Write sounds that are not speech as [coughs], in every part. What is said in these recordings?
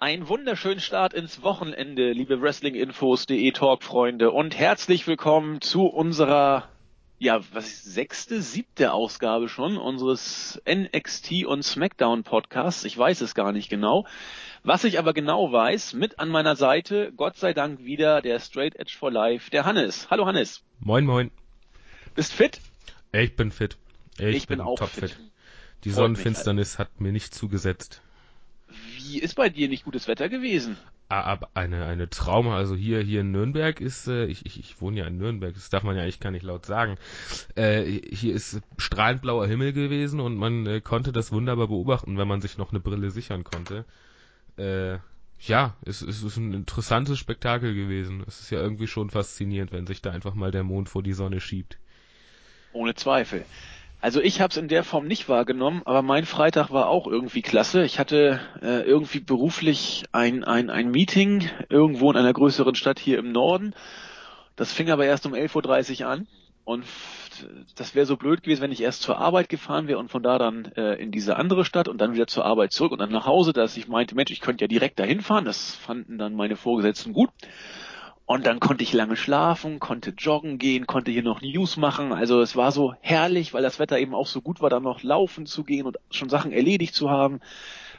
Einen wunderschönen Start ins Wochenende, liebe Wrestlinginfos.de Talk-Freunde und herzlich willkommen zu unserer, ja, was ist, sechste, siebte Ausgabe schon unseres NXT und SmackDown Podcasts. Ich weiß es gar nicht genau. Was ich aber genau weiß, mit an meiner Seite, Gott sei Dank wieder der Straight Edge for Life, der Hannes. Hallo Hannes. Moin, moin. Bist fit? Ich bin fit. Ich, ich bin, bin, auch topfit. Fit. Die Freut Sonnenfinsternis hat mir nicht zugesetzt. Wie ist bei dir nicht gutes Wetter gewesen? Aber eine, eine Trauma, also hier, hier in Nürnberg ist, äh, ich, ich, ich wohne ja in Nürnberg, das darf man ja eigentlich gar nicht laut sagen. Äh, hier ist strahlend blauer Himmel gewesen und man äh, konnte das wunderbar beobachten, wenn man sich noch eine Brille sichern konnte. Äh, ja, es, es ist ein interessantes Spektakel gewesen. Es ist ja irgendwie schon faszinierend, wenn sich da einfach mal der Mond vor die Sonne schiebt. Ohne Zweifel. Also ich habe es in der Form nicht wahrgenommen, aber mein Freitag war auch irgendwie klasse. Ich hatte äh, irgendwie beruflich ein, ein, ein Meeting irgendwo in einer größeren Stadt hier im Norden. Das fing aber erst um 11.30 Uhr an und das wäre so blöd gewesen, wenn ich erst zur Arbeit gefahren wäre und von da dann äh, in diese andere Stadt und dann wieder zur Arbeit zurück und dann nach Hause, dass ich meinte, Mensch, ich könnte ja direkt dahin fahren. Das fanden dann meine Vorgesetzten gut. Und dann konnte ich lange schlafen, konnte joggen gehen, konnte hier noch News machen. Also es war so herrlich, weil das Wetter eben auch so gut war, dann noch laufen zu gehen und schon Sachen erledigt zu haben.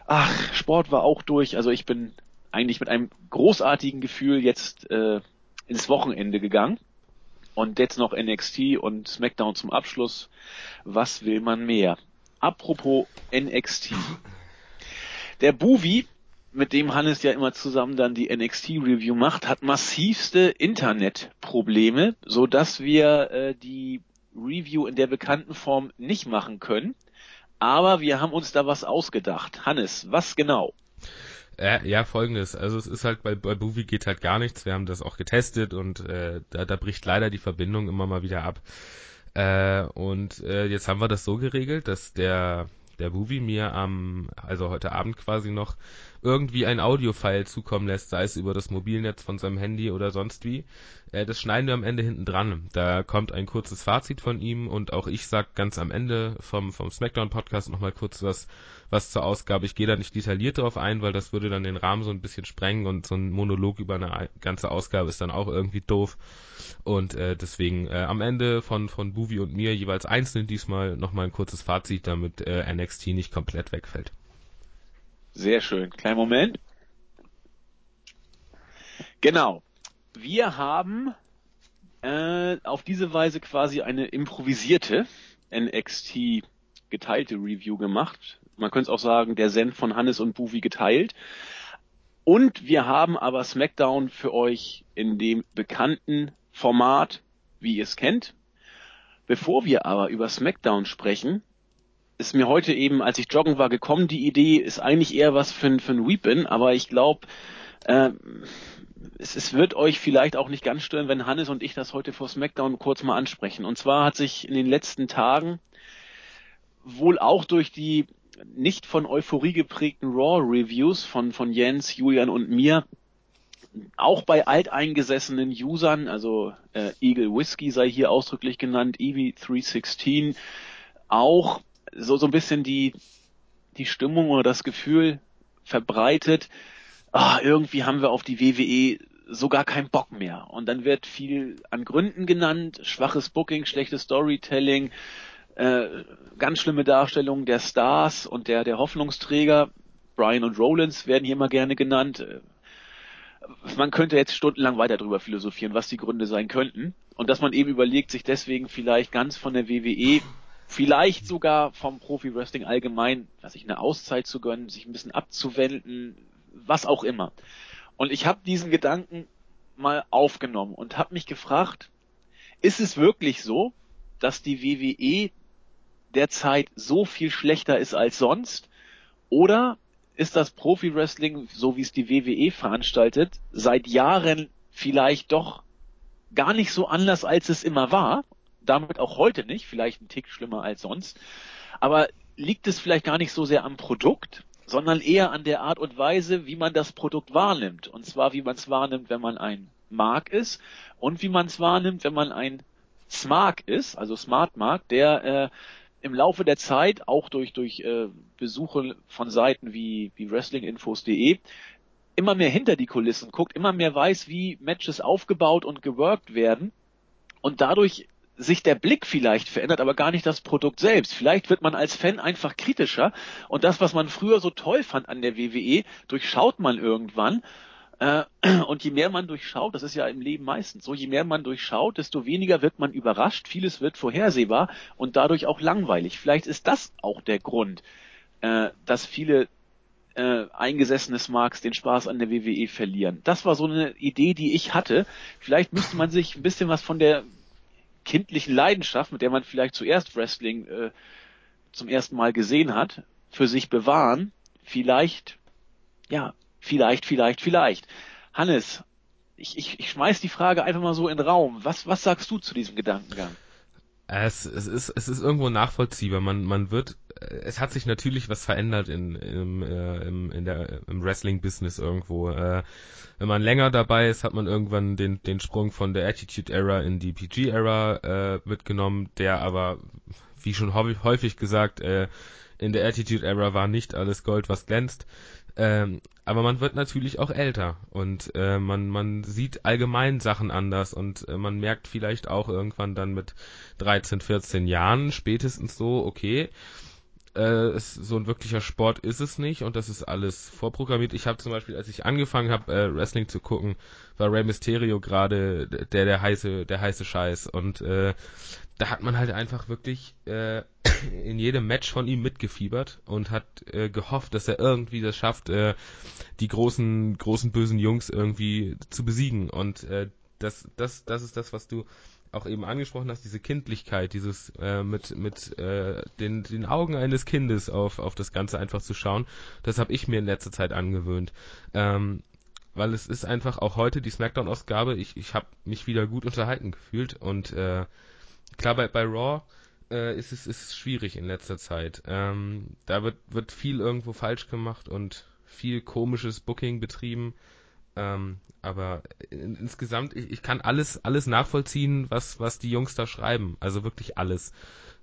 Ach, Sport war auch durch. Also ich bin eigentlich mit einem großartigen Gefühl jetzt äh, ins Wochenende gegangen. Und jetzt noch NXT und SmackDown zum Abschluss. Was will man mehr? Apropos NXT. Der Buvi mit dem Hannes ja immer zusammen dann die NXT-Review macht, hat massivste Internetprobleme, so dass wir äh, die Review in der bekannten Form nicht machen können. Aber wir haben uns da was ausgedacht. Hannes, was genau? Äh, ja, folgendes. Also es ist halt bei, bei Buvi geht halt gar nichts. Wir haben das auch getestet und äh, da, da bricht leider die Verbindung immer mal wieder ab. Äh, und äh, jetzt haben wir das so geregelt, dass der der Buvi mir am, also heute Abend quasi noch irgendwie ein Audiofile zukommen lässt, sei es über das Mobilnetz von seinem Handy oder sonst wie. Äh, das schneiden wir am Ende hinten dran. Da kommt ein kurzes Fazit von ihm und auch ich sag ganz am Ende vom, vom Smackdown Podcast nochmal kurz was, was zur Ausgabe. Ich gehe da nicht detailliert darauf ein, weil das würde dann den Rahmen so ein bisschen sprengen und so ein Monolog über eine ganze Ausgabe ist dann auch irgendwie doof. Und äh, deswegen äh, am Ende von, von Buvi und mir jeweils einzeln diesmal nochmal ein kurzes Fazit, damit äh, NXT nicht komplett wegfällt. Sehr schön. Kleinen Moment. Genau. Wir haben äh, auf diese Weise quasi eine improvisierte NXT geteilte Review gemacht. Man könnte es auch sagen, der Zen von Hannes und Buvi geteilt. Und wir haben aber SmackDown für euch in dem bekannten Format, wie ihr es kennt. Bevor wir aber über SmackDown sprechen, ist mir heute eben, als ich joggen war, gekommen, die Idee ist eigentlich eher was für, für ein Weepin, aber ich glaube, äh, es, es wird euch vielleicht auch nicht ganz stören, wenn Hannes und ich das heute vor SmackDown kurz mal ansprechen. Und zwar hat sich in den letzten Tagen wohl auch durch die nicht von Euphorie geprägten Raw-Reviews von, von Jens, Julian und mir auch bei alteingesessenen Usern, also äh, Eagle Whiskey sei hier ausdrücklich genannt, EV316, auch so, so ein bisschen die, die Stimmung oder das Gefühl verbreitet, ah, irgendwie haben wir auf die WWE so gar keinen Bock mehr. Und dann wird viel an Gründen genannt, schwaches Booking, schlechtes Storytelling, äh, ganz schlimme Darstellung der Stars und der, der Hoffnungsträger. Brian und Rollins werden hier mal gerne genannt. Man könnte jetzt stundenlang weiter drüber philosophieren, was die Gründe sein könnten. Und dass man eben überlegt, sich deswegen vielleicht ganz von der WWE vielleicht sogar vom Profi-Wrestling allgemein, was ich eine Auszeit zu gönnen, sich ein bisschen abzuwenden, was auch immer. Und ich habe diesen Gedanken mal aufgenommen und habe mich gefragt, ist es wirklich so, dass die WWE derzeit so viel schlechter ist als sonst? Oder ist das Profi-Wrestling, so wie es die WWE veranstaltet, seit Jahren vielleicht doch gar nicht so anders, als es immer war damit auch heute nicht, vielleicht ein Tick schlimmer als sonst. Aber liegt es vielleicht gar nicht so sehr am Produkt, sondern eher an der Art und Weise, wie man das Produkt wahrnimmt. Und zwar, wie man es wahrnimmt, wenn man ein Mark ist und wie man es wahrnimmt, wenn man ein Smart ist, also Smart Mark, der äh, im Laufe der Zeit auch durch durch äh, Besuche von Seiten wie wie Wrestlinginfos.de immer mehr hinter die Kulissen guckt, immer mehr weiß, wie Matches aufgebaut und geworkt werden und dadurch sich der Blick vielleicht verändert, aber gar nicht das Produkt selbst. Vielleicht wird man als Fan einfach kritischer und das, was man früher so toll fand an der WWE, durchschaut man irgendwann. Äh, [clears throat] und je mehr man durchschaut, das ist ja im Leben meistens so, je mehr man durchschaut, desto weniger wird man überrascht, vieles wird vorhersehbar und dadurch auch langweilig. Vielleicht ist das auch der Grund, äh, dass viele äh, eingesessene Smarks den Spaß an der WWE verlieren. Das war so eine Idee, die ich hatte. Vielleicht müsste man sich ein bisschen was von der kindlichen Leidenschaft, mit der man vielleicht zuerst Wrestling äh, zum ersten Mal gesehen hat, für sich bewahren. Vielleicht, ja, vielleicht, vielleicht, vielleicht. Hannes, ich, ich, ich schmeiß die Frage einfach mal so in den Raum. Was, was sagst du zu diesem Gedankengang? Es, es, ist, es ist irgendwo nachvollziehbar. Man, man wird, es hat sich natürlich was verändert in, im, äh, im, in der, im Wrestling-Business irgendwo. Äh, wenn man länger dabei ist, hat man irgendwann den, den Sprung von der Attitude-Era in die PG-Era äh, mitgenommen, der aber, wie schon häufig gesagt, äh, in der Attitude-Era war nicht alles Gold, was glänzt. Ähm, aber man wird natürlich auch älter und äh, man, man sieht allgemein Sachen anders und äh, man merkt vielleicht auch irgendwann dann mit 13, 14 Jahren spätestens so, okay, äh, es, so ein wirklicher Sport ist es nicht und das ist alles vorprogrammiert. Ich habe zum Beispiel, als ich angefangen habe, äh, Wrestling zu gucken, war Rey Mysterio gerade der der heiße der heiße Scheiß und äh, da hat man halt einfach wirklich äh, in jedem Match von ihm mitgefiebert und hat äh, gehofft, dass er irgendwie das schafft, äh, die großen, großen bösen Jungs irgendwie zu besiegen. Und äh, das, das, das ist das, was du auch eben angesprochen hast, diese Kindlichkeit, dieses äh, mit, mit äh, den, den Augen eines Kindes auf, auf das Ganze einfach zu schauen, das habe ich mir in letzter Zeit angewöhnt. Ähm, weil es ist einfach auch heute die Smackdown-Ausgabe, ich, ich habe mich wieder gut unterhalten gefühlt und äh, klar, bei, bei Raw äh, ist es ist schwierig in letzter Zeit. Ähm, da wird, wird viel irgendwo falsch gemacht und viel komisches Booking betrieben. Ähm, aber in, insgesamt, ich, ich kann alles, alles nachvollziehen, was, was die Jungs da schreiben. Also wirklich alles.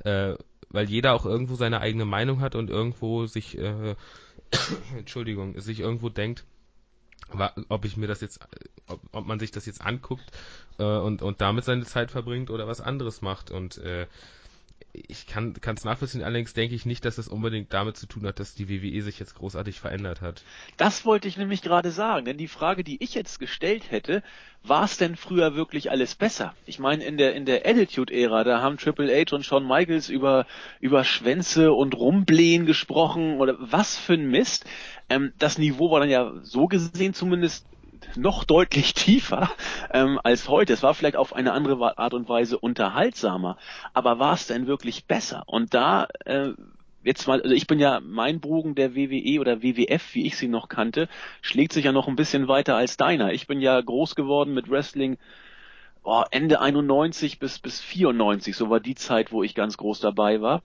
Äh, weil jeder auch irgendwo seine eigene Meinung hat und irgendwo sich, äh, [coughs] Entschuldigung, sich irgendwo denkt, ob ich mir das jetzt, ob, ob man sich das jetzt anguckt äh, und, und damit seine Zeit verbringt oder was anderes macht. Und äh, ich kann es nachvollziehen, allerdings denke ich nicht, dass es unbedingt damit zu tun hat, dass die WWE sich jetzt großartig verändert hat. Das wollte ich nämlich gerade sagen, denn die Frage, die ich jetzt gestellt hätte, war es denn früher wirklich alles besser? Ich meine, in der in der Attitude-Ära, da haben Triple H und Shawn Michaels über über Schwänze und Rumblähen gesprochen oder was für ein Mist. Ähm, das Niveau war dann ja so gesehen zumindest noch deutlich tiefer ähm, als heute. Es war vielleicht auf eine andere Art und Weise unterhaltsamer, aber war es denn wirklich besser? Und da äh, jetzt mal, also ich bin ja mein Bogen der WWE oder WWF, wie ich sie noch kannte, schlägt sich ja noch ein bisschen weiter als deiner. Ich bin ja groß geworden mit Wrestling oh, Ende 91 bis bis 94, so war die Zeit, wo ich ganz groß dabei war.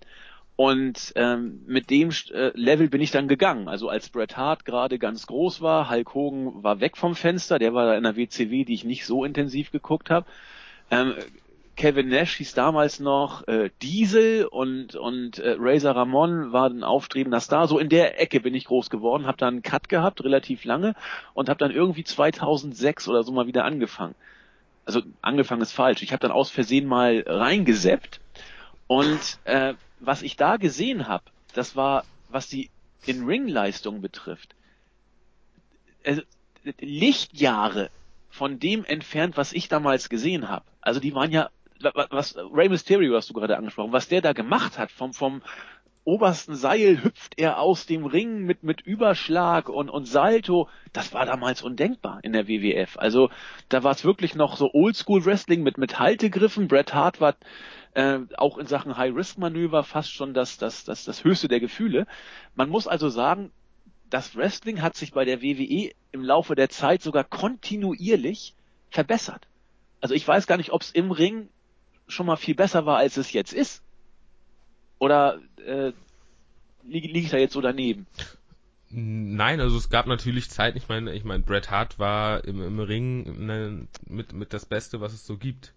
Und ähm, mit dem äh, Level bin ich dann gegangen. Also als Bret Hart gerade ganz groß war, Hulk Hogan war weg vom Fenster, der war da in der WCW, die ich nicht so intensiv geguckt habe. Ähm, Kevin Nash hieß damals noch äh, Diesel und und äh, Razor Ramon war ein aufstrebender Star. So in der Ecke bin ich groß geworden, habe dann einen Cut gehabt, relativ lange und habe dann irgendwie 2006 oder so mal wieder angefangen. Also angefangen ist falsch. Ich habe dann aus Versehen mal reingeseppt und äh, was ich da gesehen habe, das war, was die In-Ring-Leistung betrifft, also Lichtjahre von dem entfernt, was ich damals gesehen habe. Also die waren ja, was Rey Mysterio hast du gerade angesprochen, was der da gemacht hat, vom vom obersten Seil hüpft er aus dem Ring mit mit Überschlag und und Salto, das war damals undenkbar in der WWF. Also da war es wirklich noch so Oldschool Wrestling mit mit Haltegriffen. Bret Hart war äh, auch in Sachen High-Risk-Manöver fast schon das, das, das, das höchste der Gefühle. Man muss also sagen, das Wrestling hat sich bei der WWE im Laufe der Zeit sogar kontinuierlich verbessert. Also ich weiß gar nicht, ob es im Ring schon mal viel besser war, als es jetzt ist. Oder äh, liege lieg ich da jetzt so daneben? Nein, also es gab natürlich Zeiten, ich meine, ich meine, Bret Hart war im, im Ring ne, mit, mit das Beste, was es so gibt.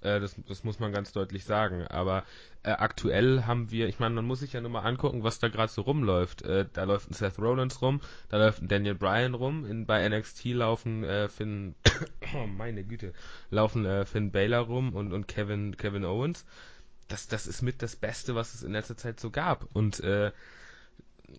Äh, das, das muss man ganz deutlich sagen. Aber äh, aktuell haben wir, ich meine, man muss sich ja nur mal angucken, was da gerade so rumläuft. Äh, da läuft ein Seth Rollins rum, da läuft ein Daniel Bryan rum, in, bei NXT laufen äh, Finn, [coughs] meine Güte, laufen äh, Finn Baylor rum und, und Kevin, Kevin Owens. Das, das ist mit das Beste, was es in letzter Zeit so gab. Und äh,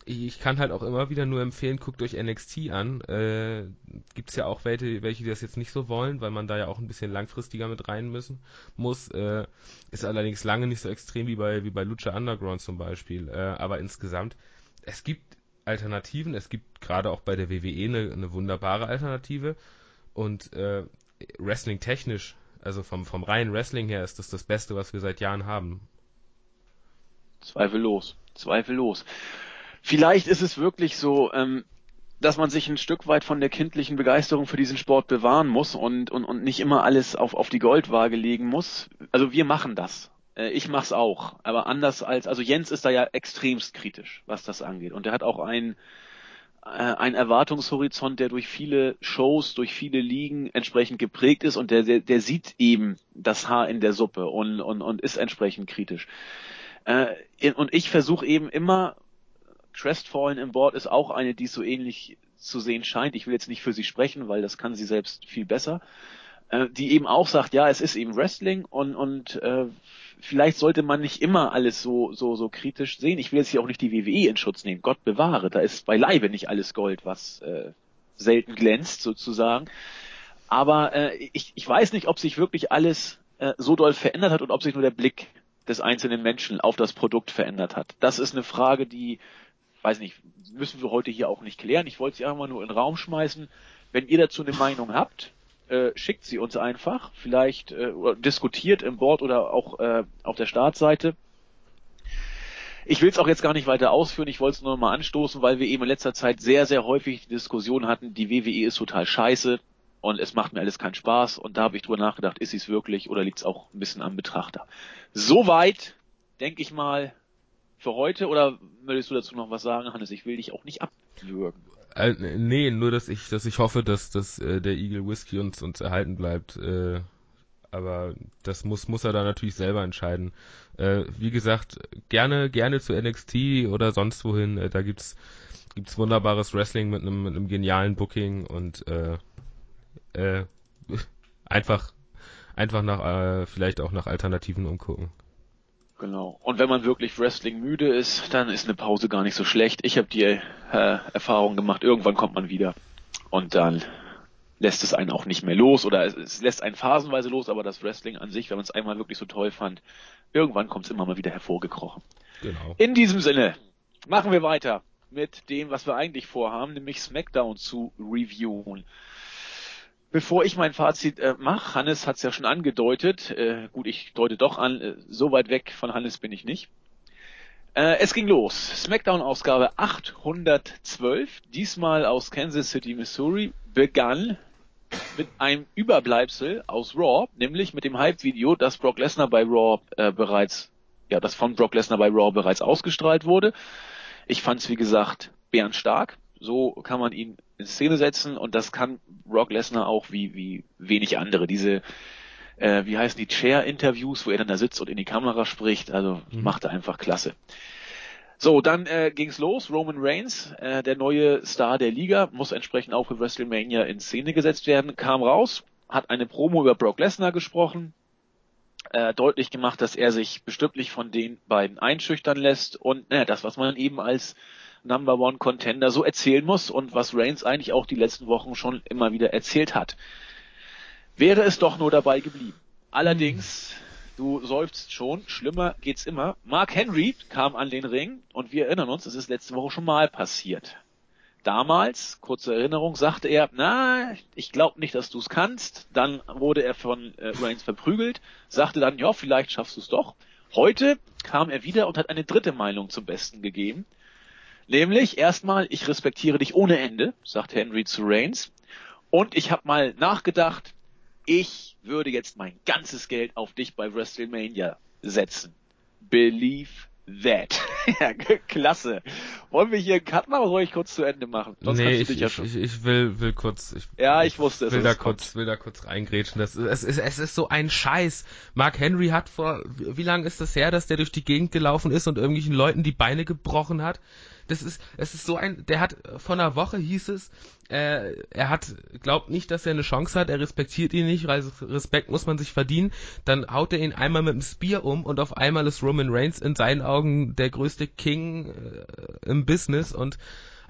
ich kann halt auch immer wieder nur empfehlen, guckt euch NXT an. Äh, Gibt es ja auch welche, welche, die das jetzt nicht so wollen, weil man da ja auch ein bisschen langfristiger mit rein müssen muss. Äh, ist allerdings lange nicht so extrem wie bei, wie bei Lucha Underground zum Beispiel. Äh, aber insgesamt, es gibt Alternativen. Es gibt gerade auch bei der WWE eine, eine wunderbare Alternative. Und äh, Wrestling technisch, also vom, vom reinen Wrestling her, ist das das Beste, was wir seit Jahren haben. Zweifellos. Zweifellos. Vielleicht ist es wirklich so, ähm, dass man sich ein Stück weit von der kindlichen Begeisterung für diesen Sport bewahren muss und, und, und nicht immer alles auf, auf die Goldwaage legen muss. Also wir machen das. Äh, ich mach's auch. Aber anders als, also Jens ist da ja extremst kritisch, was das angeht. Und er hat auch einen, ein Erwartungshorizont, der durch viele Shows, durch viele Ligen entsprechend geprägt ist und der, der, der sieht eben das Haar in der Suppe und, und, und ist entsprechend kritisch. Äh, und ich versuche eben immer Crestfallen im Board ist auch eine, die so ähnlich zu sehen scheint. Ich will jetzt nicht für sie sprechen, weil das kann sie selbst viel besser. Äh, die eben auch sagt, ja, es ist eben Wrestling und, und äh, vielleicht sollte man nicht immer alles so, so, so kritisch sehen. Ich will jetzt hier auch nicht die WWE in Schutz nehmen. Gott bewahre, da ist beileibe nicht alles Gold, was äh, selten glänzt sozusagen. Aber äh, ich, ich weiß nicht, ob sich wirklich alles äh, so doll verändert hat und ob sich nur der Blick des einzelnen Menschen auf das Produkt verändert hat. Das ist eine Frage, die weiß nicht, müssen wir heute hier auch nicht klären. Ich wollte sie einfach mal nur in den Raum schmeißen. Wenn ihr dazu eine Meinung habt, äh, schickt sie uns einfach. Vielleicht äh, diskutiert im Board oder auch äh, auf der Startseite. Ich will es auch jetzt gar nicht weiter ausführen, ich wollte es nur mal anstoßen, weil wir eben in letzter Zeit sehr, sehr häufig die Diskussion hatten, die WWE ist total scheiße und es macht mir alles keinen Spaß und da habe ich drüber nachgedacht, ist sie es wirklich oder liegt es auch ein bisschen am Betrachter. Soweit, denke ich mal, für heute oder möchtest du dazu noch was sagen, Hannes? Ich will dich auch nicht abwürgen. Äh, nee, nur dass ich, dass ich hoffe, dass, dass äh, der Eagle Whisky uns, uns erhalten bleibt. Äh, aber das muss, muss er da natürlich selber entscheiden. Äh, wie gesagt, gerne, gerne zu NXT oder sonst wohin. Äh, da gibt's, gibt's wunderbares Wrestling mit einem, mit einem genialen Booking und äh, äh, [laughs] einfach, einfach nach, äh, vielleicht auch nach Alternativen umgucken. Genau. Und wenn man wirklich Wrestling müde ist, dann ist eine Pause gar nicht so schlecht. Ich habe die äh, Erfahrung gemacht, irgendwann kommt man wieder und dann lässt es einen auch nicht mehr los oder es, es lässt einen phasenweise los, aber das Wrestling an sich, wenn man es einmal wirklich so toll fand, irgendwann kommt es immer mal wieder hervorgekrochen. Genau. In diesem Sinne machen wir weiter mit dem, was wir eigentlich vorhaben, nämlich SmackDown zu reviewen. Bevor ich mein Fazit äh, mache, Hannes hat es ja schon angedeutet, äh, gut, ich deute doch an, äh, so weit weg von Hannes bin ich nicht. Äh, es ging los. Smackdown-Ausgabe 812, diesmal aus Kansas City, Missouri, begann mit einem Überbleibsel aus Raw, nämlich mit dem Hype-Video, das Brock Lesnar bei Raw äh, bereits, ja, das von Brock Lesnar bei Raw bereits ausgestrahlt wurde. Ich fand es, wie gesagt, bärenstark. So kann man ihn in Szene setzen und das kann Brock Lesnar auch wie, wie wenig andere. Diese, äh, wie heißen die Chair-Interviews, wo er dann da sitzt und in die Kamera spricht, also mhm. macht er einfach klasse. So, dann äh, ging's los. Roman Reigns, äh, der neue Star der Liga, muss entsprechend auch für WrestleMania in Szene gesetzt werden, kam raus, hat eine Promo über Brock Lesnar gesprochen, äh, deutlich gemacht, dass er sich bestimmt nicht von den beiden einschüchtern lässt und naja, das, was man eben als Number One Contender so erzählen muss und was Reigns eigentlich auch die letzten Wochen schon immer wieder erzählt hat. Wäre es doch nur dabei geblieben. Allerdings, du seufzt schon, schlimmer geht's immer. Mark Henry kam an den Ring und wir erinnern uns, es ist letzte Woche schon mal passiert. Damals, kurze Erinnerung, sagte er, na, ich glaube nicht, dass du es kannst. Dann wurde er von äh, Reigns verprügelt, sagte dann, ja, vielleicht schaffst du es doch. Heute kam er wieder und hat eine dritte Meinung zum Besten gegeben. Nämlich erstmal, ich respektiere dich ohne Ende, sagt Henry zu Reigns. Und ich habe mal nachgedacht, ich würde jetzt mein ganzes Geld auf dich bei WrestleMania setzen. Believe that. [laughs] ja, klasse. Wollen wir hier einen Cut machen oder soll ich kurz zu Ende machen? Sonst nee, ich, ja ich, ich, ich, will, will kurz, ich, ja, ich wusste es. Will da kurz, will da kurz reingrätschen. Das, es, ist, es ist so ein Scheiß. Mark Henry hat vor, wie lange ist das her, dass der durch die Gegend gelaufen ist und irgendwelchen Leuten die Beine gebrochen hat? Das ist, es ist so ein, der hat, vor einer Woche hieß es, äh, er hat, glaubt nicht, dass er eine Chance hat, er respektiert ihn nicht, Respekt muss man sich verdienen, dann haut er ihn einmal mit dem Spear um und auf einmal ist Roman Reigns in seinen Augen der größte King äh, im Business und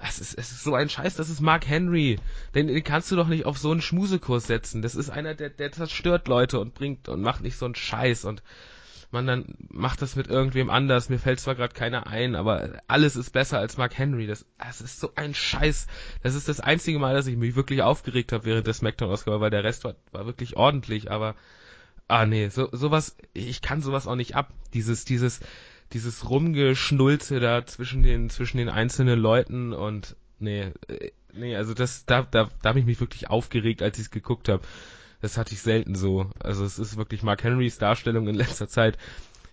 es ist, es ist so ein Scheiß, das ist Mark Henry. Den, den kannst du doch nicht auf so einen Schmusekurs setzen. Das ist einer, der, der zerstört Leute und bringt und macht nicht so einen Scheiß und man dann macht das mit irgendwem anders. Mir fällt zwar gerade keiner ein, aber alles ist besser als Mark Henry. Das, das ist so ein Scheiß. Das ist das einzige Mal, dass ich mich wirklich aufgeregt habe während des Smackdown-Ausgabe, weil der Rest war, war wirklich ordentlich, aber ah nee, so sowas, ich kann sowas auch nicht ab. Dieses, dieses, dieses Rumgeschnulze da zwischen den, zwischen den einzelnen Leuten und nee, äh, nee, also das, da, da, da habe ich mich wirklich aufgeregt, als ich es geguckt habe das hatte ich selten so. Also es ist wirklich Mark Henrys Darstellung in letzter Zeit.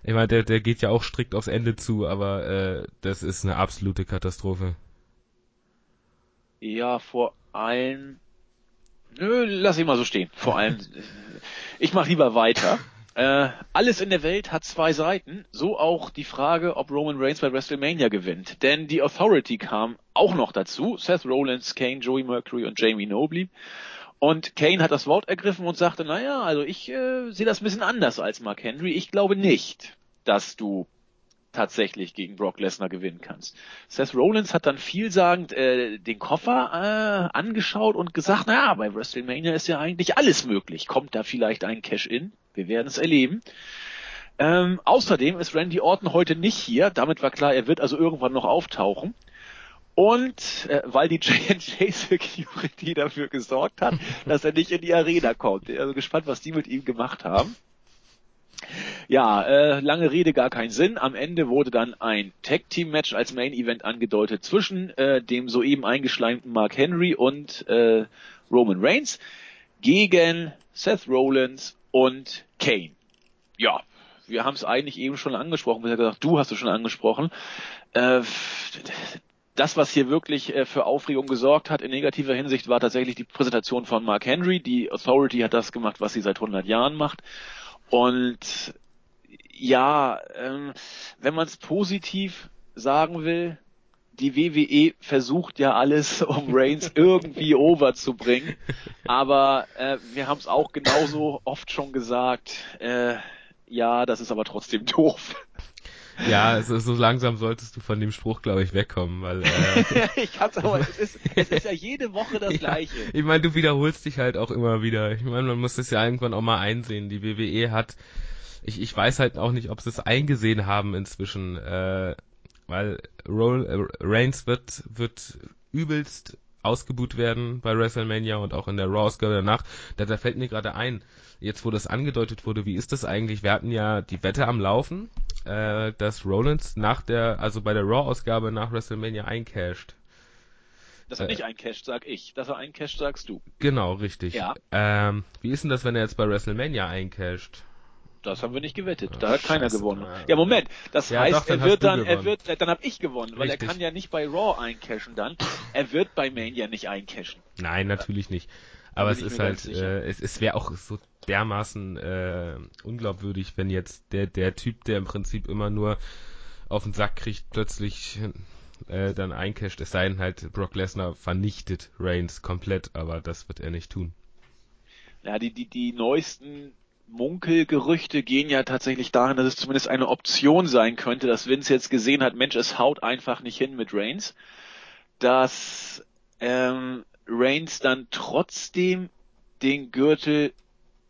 Ich meine, der, der geht ja auch strikt aufs Ende zu, aber äh, das ist eine absolute Katastrophe. Ja, vor allem. Nö, lass ich mal so stehen. Vor allem. [laughs] ich mach lieber weiter. Äh, alles in der Welt hat zwei Seiten, so auch die Frage, ob Roman Reigns bei WrestleMania gewinnt. Denn die Authority kam auch noch dazu. Seth Rollins, Kane, Joey Mercury und Jamie Nobley. Und Kane hat das Wort ergriffen und sagte, naja, also ich äh, sehe das ein bisschen anders als Mark Henry. Ich glaube nicht, dass du tatsächlich gegen Brock Lesnar gewinnen kannst. Seth Rollins hat dann vielsagend äh, den Koffer äh, angeschaut und gesagt, naja, bei WrestleMania ist ja eigentlich alles möglich. Kommt da vielleicht ein Cash-In? Wir werden es erleben. Ähm, außerdem ist Randy Orton heute nicht hier. Damit war klar, er wird also irgendwann noch auftauchen. Und äh, weil die [laughs] J&J Security dafür gesorgt hat, [laughs] dass er nicht in die Arena kommt. Also gespannt, was die mit ihm gemacht haben. Ja, äh, lange Rede, gar keinen Sinn. Am Ende wurde dann ein Tag-Team-Match als Main-Event angedeutet zwischen äh, dem soeben eingeschleimten Mark Henry und äh, Roman Reigns gegen Seth Rollins und Kane. Ja, wir haben es eigentlich eben schon angesprochen, bisher gesagt, du hast es schon angesprochen. Äh, das, was hier wirklich äh, für Aufregung gesorgt hat in negativer Hinsicht, war tatsächlich die Präsentation von Mark Henry. Die Authority hat das gemacht, was sie seit 100 Jahren macht. Und ja, ähm, wenn man es positiv sagen will, die WWE versucht ja alles, [laughs] um Reigns [laughs] irgendwie overzubringen. Aber äh, wir haben es auch genauso oft schon gesagt. Äh, ja, das ist aber trotzdem doof. Ja, also so langsam solltest du von dem Spruch, glaube ich, wegkommen, weil äh, [laughs] ich hab's aber, es ist, es ist ja jede Woche das ja, gleiche. Ich meine, du wiederholst dich halt auch immer wieder. Ich meine, man muss das ja irgendwann auch mal einsehen. Die WWE hat, ich, ich weiß halt auch nicht, ob sie es eingesehen haben inzwischen, äh, weil Roll, äh, Reigns wird, wird übelst ausgebuht werden bei WrestleMania und auch in der Raw-Ausgabe danach. Da, da fällt mir gerade ein, jetzt wo das angedeutet wurde, wie ist das eigentlich? Wir hatten ja die Wette am Laufen äh, dass Rollins nach der, also bei der Raw-Ausgabe nach WrestleMania eincasht. Dass er äh, nicht eincasht, sag ich. Dass er eincasht, sagst du. Genau, richtig. Ja. Ähm, wie ist denn das, wenn er jetzt bei WrestleMania eincasht? Das haben wir nicht gewettet. Da hat keiner gewonnen. Ja, Moment. Das ja, heißt, doch, er wird dann, er wird, dann hab ich gewonnen, weil Richtig. er kann ja nicht bei Raw eincashen dann. Er wird bei Mania nicht eincashen. Nein, natürlich nicht. Aber es ist halt, äh, es, es wäre auch so dermaßen äh, unglaubwürdig, wenn jetzt der, der Typ, der im Prinzip immer nur auf den Sack kriegt, plötzlich äh, dann eincasht. Es sei denn halt, Brock Lesnar vernichtet Reigns komplett, aber das wird er nicht tun. Ja, die, die, die neuesten Munkelgerüchte gehen ja tatsächlich dahin, dass es zumindest eine Option sein könnte, dass Vince jetzt gesehen hat, Mensch, es haut einfach nicht hin mit Reigns, dass ähm, Reigns dann trotzdem den Gürtel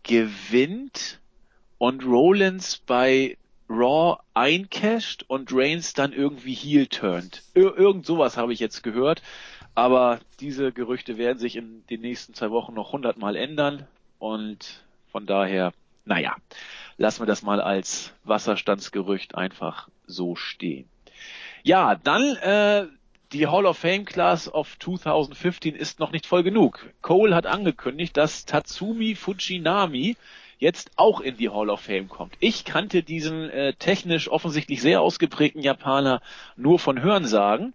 gewinnt und Rollins bei Raw eincasht und Reigns dann irgendwie heel turnt. Ir irgend sowas habe ich jetzt gehört, aber diese Gerüchte werden sich in den nächsten zwei Wochen noch hundertmal ändern und von daher, naja, lassen wir das mal als Wasserstandsgerücht einfach so stehen. Ja, dann äh, die Hall of Fame Class of 2015 ist noch nicht voll genug. Cole hat angekündigt, dass Tatsumi Fujinami jetzt auch in die Hall of Fame kommt. Ich kannte diesen äh, technisch offensichtlich sehr ausgeprägten Japaner nur von Hörensagen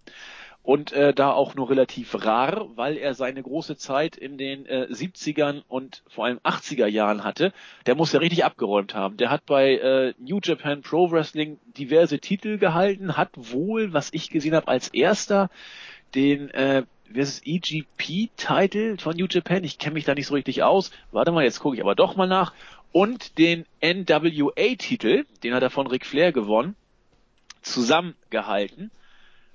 und äh, da auch nur relativ rar, weil er seine große Zeit in den äh, 70ern und vor allem 80er Jahren hatte. Der muss ja richtig abgeräumt haben. Der hat bei äh, New Japan Pro Wrestling diverse Titel gehalten, hat wohl, was ich gesehen habe, als erster den äh, es, EGP-Titel von New Japan. Ich kenne mich da nicht so richtig aus. Warte mal, jetzt gucke ich aber doch mal nach. Und den NWA-Titel, den hat er von Ric Flair gewonnen, zusammengehalten.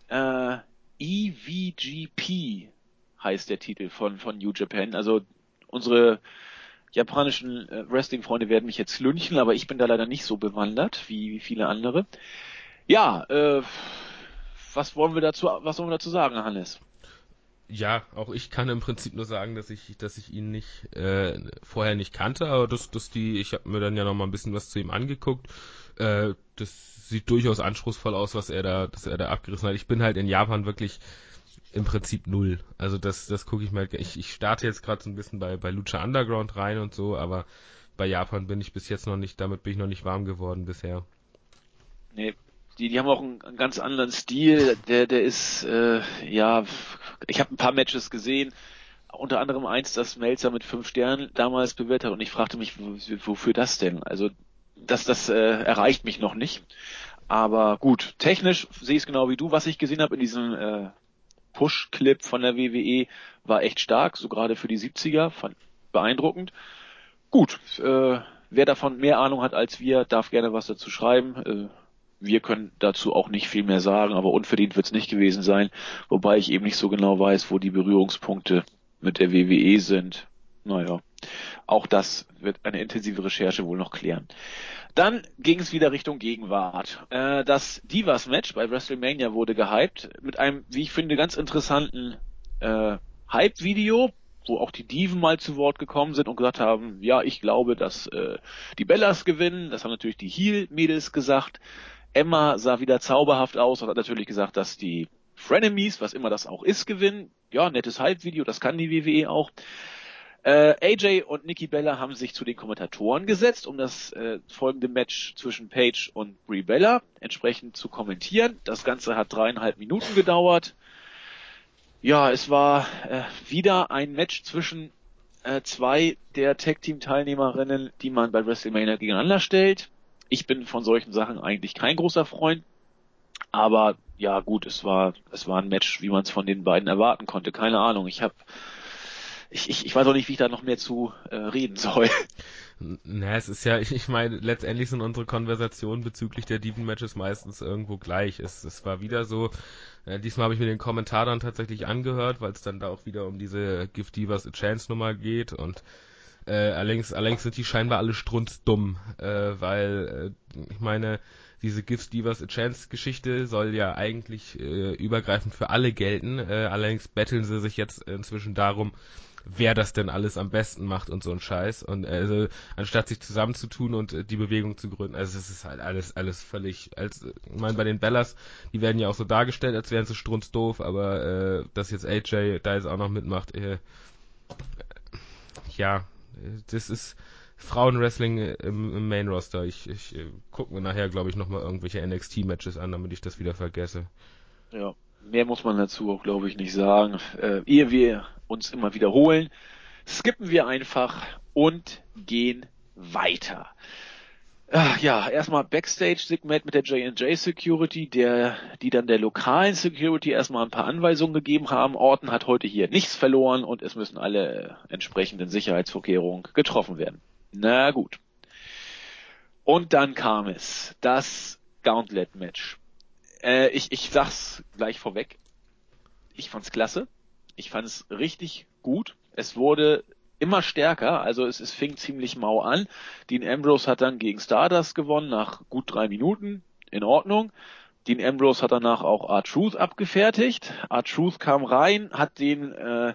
Äh, EVGP heißt der Titel von, von New Japan. Also unsere japanischen äh, Wrestling-Freunde werden mich jetzt lünchen, aber ich bin da leider nicht so bewandert wie, wie viele andere. Ja, äh, was wollen wir dazu, was wollen wir dazu sagen, Hannes? Ja, auch ich kann im Prinzip nur sagen, dass ich, dass ich ihn nicht äh, vorher nicht kannte, aber dass, dass die, ich habe mir dann ja noch mal ein bisschen was zu ihm angeguckt. Äh, das sieht durchaus anspruchsvoll aus, was er da, dass er da abgerissen hat. Ich bin halt in Japan wirklich im Prinzip null. Also das, das gucke ich mal. Ich, ich starte jetzt gerade so ein bisschen bei, bei Lucha Underground rein und so, aber bei Japan bin ich bis jetzt noch nicht, damit bin ich noch nicht warm geworden bisher. Nee, die, die haben auch einen, einen ganz anderen Stil. Der, der ist, äh, ja, ich habe ein paar Matches gesehen, unter anderem eins, das Melzer mit fünf Sternen damals bewertet hat und ich fragte mich, wofür das denn? Also das, das äh, erreicht mich noch nicht. Aber gut, technisch sehe ich es genau wie du. Was ich gesehen habe in diesem äh, Push-Clip von der WWE war echt stark, so gerade für die 70er, fand beeindruckend. Gut, äh, wer davon mehr Ahnung hat als wir, darf gerne was dazu schreiben. Äh, wir können dazu auch nicht viel mehr sagen, aber unverdient wird es nicht gewesen sein, wobei ich eben nicht so genau weiß, wo die Berührungspunkte mit der WWE sind. Naja, auch das wird eine intensive Recherche wohl noch klären. Dann ging es wieder Richtung Gegenwart. Äh, das Divas-Match bei WrestleMania wurde gehypt mit einem, wie ich finde, ganz interessanten äh, Hype-Video, wo auch die Diven mal zu Wort gekommen sind und gesagt haben, ja, ich glaube, dass äh, die Bellas gewinnen. Das haben natürlich die Heel-Mädels gesagt. Emma sah wieder zauberhaft aus und hat natürlich gesagt, dass die Frenemies, was immer das auch ist, gewinnen. Ja, nettes Hype-Video, das kann die WWE auch. Äh, AJ und Nikki Bella haben sich zu den Kommentatoren gesetzt, um das äh, folgende Match zwischen Paige und Brie Bella entsprechend zu kommentieren. Das Ganze hat dreieinhalb Minuten gedauert. Ja, es war äh, wieder ein Match zwischen äh, zwei der Tag-Team-Teilnehmerinnen, die man bei WrestleMania gegeneinander stellt. Ich bin von solchen Sachen eigentlich kein großer Freund, aber ja gut, es war es war ein Match, wie man es von den beiden erwarten konnte. Keine Ahnung. Ich habe ich, ich, ich weiß auch nicht, wie ich da noch mehr zu äh, reden soll. Na, es ist ja, ich, [laughs] ich meine, letztendlich sind unsere Konversationen bezüglich der Diven-Matches meistens irgendwo gleich. Es, es war wieder so, äh, diesmal habe ich mir den Kommentar dann tatsächlich angehört, weil es dann da auch wieder um diese Gift Divas A Chance Nummer geht und äh, allerdings, allerdings sind die scheinbar alle strunzdumm, äh, weil äh, ich meine, diese Gift Divas A Chance Geschichte soll ja eigentlich äh, übergreifend für alle gelten. Äh, allerdings betteln sie sich jetzt inzwischen darum, wer das denn alles am besten macht und so ein Scheiß. Und also anstatt sich zusammenzutun und äh, die Bewegung zu gründen, also es ist halt alles, alles völlig, als ich meine, bei den Bellas, die werden ja auch so dargestellt, als wären sie strunzdoof, aber äh, dass jetzt AJ da jetzt auch noch mitmacht, äh, ja, das ist Frauenwrestling im, im Main Roster. Ich, ich äh, gucke mir nachher, glaube ich, nochmal irgendwelche NXT-Matches an, damit ich das wieder vergesse. Ja, mehr muss man dazu auch, glaube ich, nicht sagen. Äh, ehe wir uns immer wiederholen, skippen wir einfach und gehen weiter. Ach, ja, erstmal Backstage-Segment mit der J&J Security, der, die dann der lokalen Security erstmal ein paar Anweisungen gegeben haben. Orton hat heute hier nichts verloren und es müssen alle entsprechenden Sicherheitsvorkehrungen getroffen werden. Na gut. Und dann kam es, das Gauntlet-Match. Äh, ich, ich sag's gleich vorweg. Ich fand's klasse. Ich fand's richtig gut. Es wurde immer stärker, also es, es fing ziemlich mau an. Dean Ambrose hat dann gegen Stardust gewonnen nach gut drei Minuten. In Ordnung. Dean Ambrose hat danach auch R-Truth abgefertigt. R-Truth kam rein, hat den äh,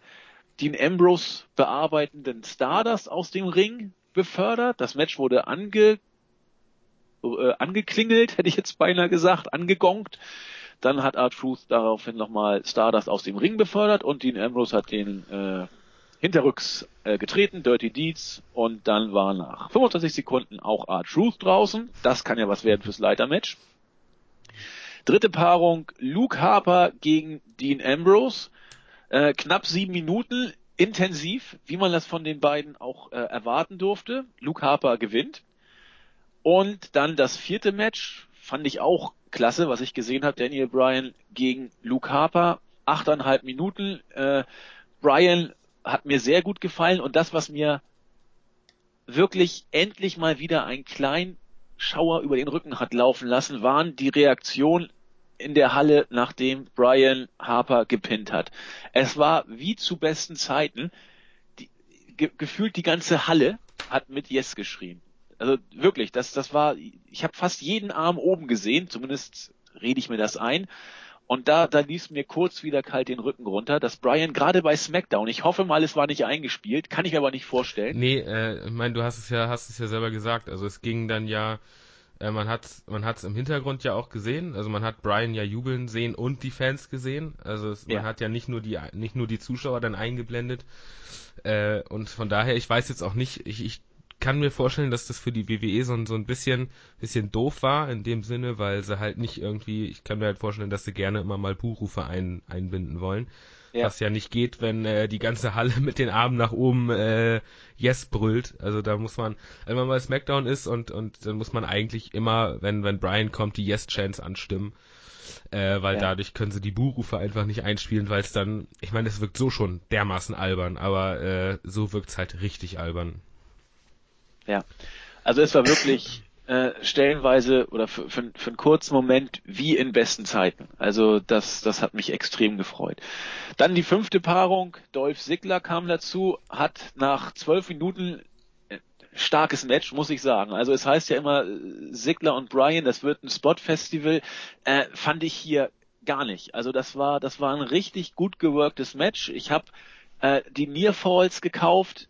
Dean Ambrose bearbeitenden Stardust aus dem Ring befördert. Das Match wurde ange, äh, angeklingelt, [laughs] hätte ich jetzt beinahe gesagt, angegongt. Dann hat Art Truth daraufhin nochmal Stardust aus dem Ring befördert und Dean Ambrose hat den äh, hinterrücks äh, getreten, Dirty Deeds und dann war nach 25 Sekunden auch R-Truth draußen. Das kann ja was werden fürs Leitermatch. Dritte Paarung Luke Harper gegen Dean Ambrose. Äh, knapp sieben Minuten, intensiv, wie man das von den beiden auch äh, erwarten durfte. Luke Harper gewinnt. Und dann das vierte Match fand ich auch klasse, was ich gesehen habe. Daniel Bryan gegen Luke Harper. Achteinhalb Minuten. Äh, Bryan hat mir sehr gut gefallen und das, was mir wirklich endlich mal wieder ein kleinen Schauer über den Rücken hat laufen lassen, waren die Reaktionen in der Halle, nachdem Brian Harper gepinnt hat. Es war wie zu besten Zeiten. Die, ge gefühlt die ganze Halle hat mit Yes geschrien. Also wirklich, das, das war, ich habe fast jeden Arm oben gesehen, zumindest rede ich mir das ein. Und da, da ließ mir kurz wieder kalt den Rücken runter, dass Brian gerade bei SmackDown, ich hoffe mal, es war nicht eingespielt, kann ich mir aber nicht vorstellen. Nee, äh, ich meine, du hast es ja, hast es ja selber gesagt. Also es ging dann ja, äh, man hat man hat es im Hintergrund ja auch gesehen. Also man hat Brian ja jubeln sehen und die Fans gesehen. Also es, man hat ja nicht nur die nicht nur die Zuschauer dann eingeblendet. Äh, und von daher, ich weiß jetzt auch nicht, ich, ich kann mir vorstellen, dass das für die WWE so, so ein bisschen, bisschen doof war, in dem Sinne, weil sie halt nicht irgendwie, ich kann mir halt vorstellen, dass sie gerne immer mal Buchrufe ein, einbinden wollen. Ja. Was ja nicht geht, wenn äh, die ganze Halle [laughs] mit den Armen nach oben äh, Yes brüllt. Also da muss man, wenn man mal SmackDown ist und, und dann muss man eigentlich immer, wenn, wenn Brian kommt, die Yes-Chants anstimmen. Äh, weil ja. dadurch können sie die Buchrufe einfach nicht einspielen, weil es dann, ich meine, es wirkt so schon dermaßen albern, aber äh, so wirkt's halt richtig albern. Ja, also es war wirklich äh, stellenweise oder für, für, für einen kurzen Moment wie in besten Zeiten. Also das, das hat mich extrem gefreut. Dann die fünfte Paarung, Dolph Ziggler kam dazu, hat nach zwölf Minuten äh, starkes Match, muss ich sagen. Also es heißt ja immer Ziggler und Brian, das wird ein Spot-Festival, äh, fand ich hier gar nicht. Also das war, das war ein richtig gut geworktes Match. Ich habe äh, die Near Falls gekauft,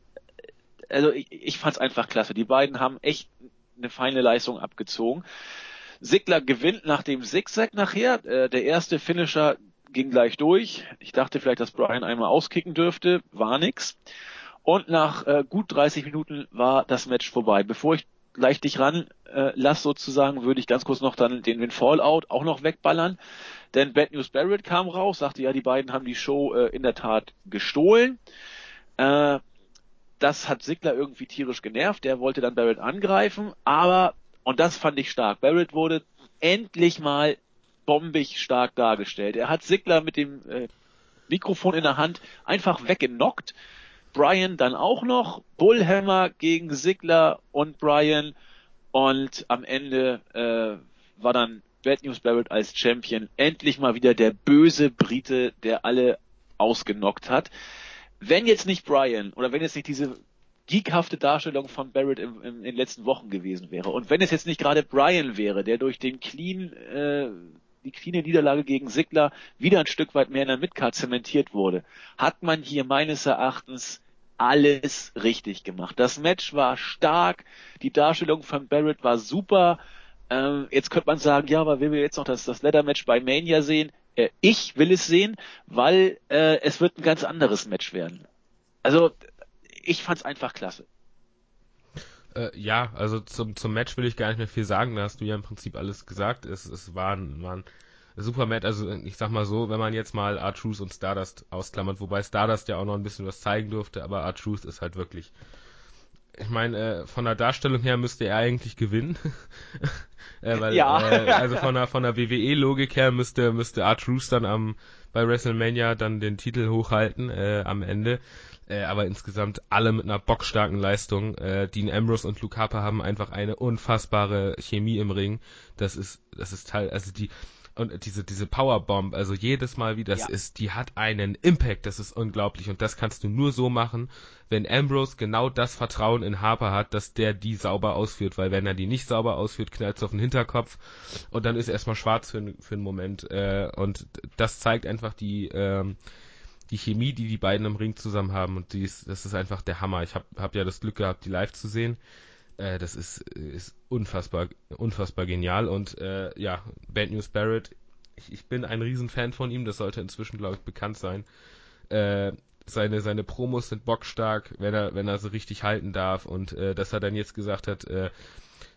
also ich, ich fand es einfach klasse. Die beiden haben echt eine feine Leistung abgezogen. Sigler gewinnt nach dem Zigzag nachher. Äh, der erste Finisher ging gleich durch. Ich dachte vielleicht, dass Brian einmal auskicken dürfte. War nix. Und nach äh, gut 30 Minuten war das Match vorbei. Bevor ich gleich dich ran äh, lass sozusagen, würde ich ganz kurz noch dann den, den Fallout auch noch wegballern. Denn Bad News Barrett kam raus, sagte ja, die beiden haben die Show äh, in der Tat gestohlen. Äh, das hat Sigler irgendwie tierisch genervt. Der wollte dann Barrett angreifen, aber, und das fand ich stark, Barrett wurde endlich mal bombig stark dargestellt. Er hat Sigler mit dem äh, Mikrofon in der Hand einfach weggenockt. Brian dann auch noch. Bullhammer gegen Sigler und Brian. Und am Ende äh, war dann Bad News Barrett als Champion endlich mal wieder der böse Brite, der alle ausgenockt hat wenn jetzt nicht Brian oder wenn jetzt nicht diese geekhafte Darstellung von Barrett im, im, in den letzten Wochen gewesen wäre und wenn es jetzt nicht gerade Brian wäre, der durch den clean, äh, die cleane Niederlage gegen Sigler wieder ein Stück weit mehr in der Midcard zementiert wurde, hat man hier meines Erachtens alles richtig gemacht. Das Match war stark, die Darstellung von Barrett war super. Ähm, jetzt könnte man sagen, ja, aber will wir jetzt noch das, das Leather-Match bei Mania sehen? Äh, ich will es sehen, weil äh, es wird ein ganz anderes Match werden. Also ich fand's einfach klasse. Äh, ja, also zum, zum Match will ich gar nicht mehr viel sagen, da hast du ja im Prinzip alles gesagt. Es, es war, ein, war ein super Match, also ich sag mal so, wenn man jetzt mal R-Truth und Stardust ausklammert, wobei Stardust ja auch noch ein bisschen was zeigen durfte, aber R-Truth ist halt wirklich ich meine, äh, von der Darstellung her müsste er eigentlich gewinnen. [laughs] äh, weil, ja. äh, also von der, von der WWE-Logik her müsste, müsste R-Truth dann am, bei WrestleMania dann den Titel hochhalten, äh, am Ende. Äh, aber insgesamt alle mit einer bockstarken Leistung. Äh, Dean Ambrose und Luke Harper haben einfach eine unfassbare Chemie im Ring. Das ist, das ist Teil, also die, und diese, diese Powerbomb, also jedes Mal wie das ja. ist, die hat einen Impact, das ist unglaublich. Und das kannst du nur so machen, wenn Ambrose genau das Vertrauen in Harper hat, dass der die sauber ausführt, weil wenn er die nicht sauber ausführt, knallt es auf den Hinterkopf und dann ist erstmal schwarz für, für einen Moment. Äh, und das zeigt einfach die, ähm, die Chemie, die die beiden im Ring zusammen haben und die ist, das ist einfach der Hammer. Ich habe hab ja das Glück gehabt, die live zu sehen. Äh, das ist, ist unfassbar, unfassbar genial. Und äh, ja, Bad News Barrett, ich, ich bin ein Riesenfan von ihm, das sollte inzwischen, glaube ich, bekannt sein. Äh, seine, seine Promos sind bockstark, wenn er, wenn er sie richtig halten darf und äh, dass er dann jetzt gesagt hat, äh,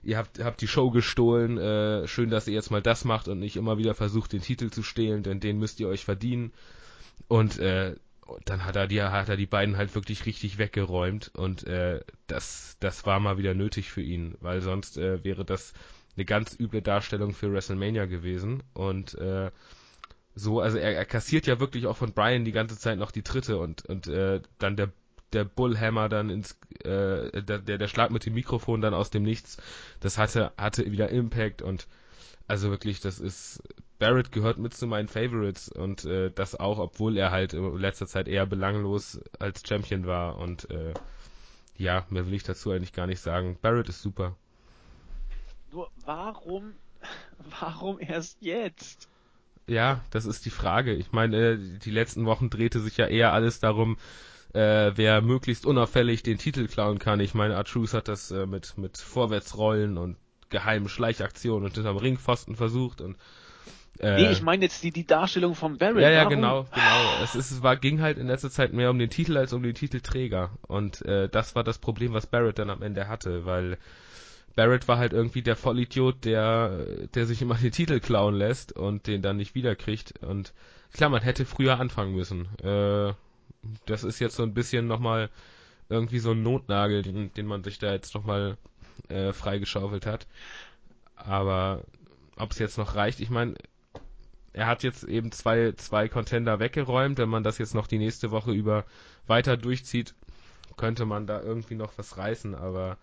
ihr habt, habt die Show gestohlen, äh, schön, dass ihr jetzt mal das macht und nicht immer wieder versucht, den Titel zu stehlen, denn den müsst ihr euch verdienen. Und äh, dann hat er die, hat er die beiden halt wirklich richtig weggeräumt und äh, das, das war mal wieder nötig für ihn, weil sonst äh, wäre das eine ganz üble Darstellung für WrestleMania gewesen. Und äh, so, also er, er kassiert ja wirklich auch von Brian die ganze Zeit noch die Tritte und und äh, dann der der Bullhammer dann ins äh, der der Schlag mit dem Mikrofon dann aus dem Nichts, das hatte hatte wieder Impact und also wirklich, das ist Barrett gehört mit zu meinen Favorites und äh, das auch, obwohl er halt in letzter Zeit eher belanglos als Champion war und äh, ja, mehr will ich dazu eigentlich gar nicht sagen. Barrett ist super. Nur warum, [laughs] warum erst jetzt? Ja, das ist die Frage. Ich meine, die letzten Wochen drehte sich ja eher alles darum, äh, wer möglichst unauffällig den Titel klauen kann. Ich meine, Artruse hat das äh, mit, mit Vorwärtsrollen und geheimen Schleichaktionen und hinterm Ringpfosten versucht und äh, nee, ich meine jetzt die, die Darstellung von Barrett. Ja, ja, Warum? genau, genau. Es, ist, es war, ging halt in letzter Zeit mehr um den Titel als um den Titelträger. Und äh, das war das Problem, was Barrett dann am Ende hatte, weil Barrett war halt irgendwie der Vollidiot, der, der sich immer den Titel klauen lässt und den dann nicht wiederkriegt. Und klar, man hätte früher anfangen müssen. Äh, das ist jetzt so ein bisschen nochmal irgendwie so ein Notnagel, den, den man sich da jetzt nochmal äh, freigeschaufelt hat. Aber ob es jetzt noch reicht, ich meine, er hat jetzt eben zwei, zwei Contender weggeräumt. Wenn man das jetzt noch die nächste Woche über weiter durchzieht, könnte man da irgendwie noch was reißen, aber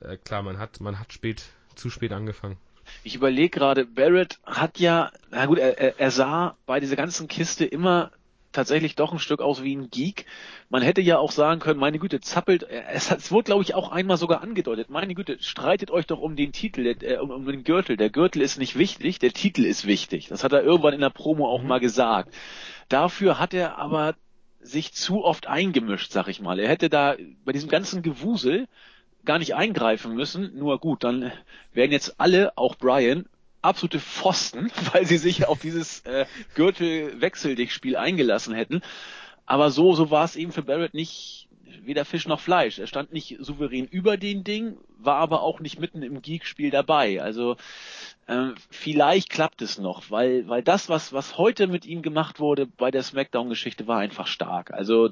äh, klar, man hat, man hat spät, zu spät angefangen. Ich überlege gerade, Barrett hat ja, na gut, er, er sah bei dieser ganzen Kiste immer tatsächlich doch ein Stück aus wie ein Geek. Man hätte ja auch sagen können, meine Güte, zappelt, es, es wurde glaube ich auch einmal sogar angedeutet, meine Güte, streitet euch doch um den Titel, äh, um, um, den Gürtel. Der Gürtel ist nicht wichtig, der Titel ist wichtig. Das hat er irgendwann in der Promo auch mhm. mal gesagt. Dafür hat er aber sich zu oft eingemischt, sag ich mal. Er hätte da bei diesem ganzen Gewusel gar nicht eingreifen müssen. Nur gut, dann werden jetzt alle, auch Brian, absolute Pfosten, [laughs] weil sie sich auf dieses äh, Gürtel-Wechsel-Dich-Spiel eingelassen hätten. Aber so, so war es eben für Barrett nicht weder Fisch noch Fleisch. Er stand nicht souverän über den Ding, war aber auch nicht mitten im Geek-Spiel dabei. Also äh, vielleicht klappt es noch, weil weil das, was was heute mit ihm gemacht wurde bei der Smackdown-Geschichte, war einfach stark. Also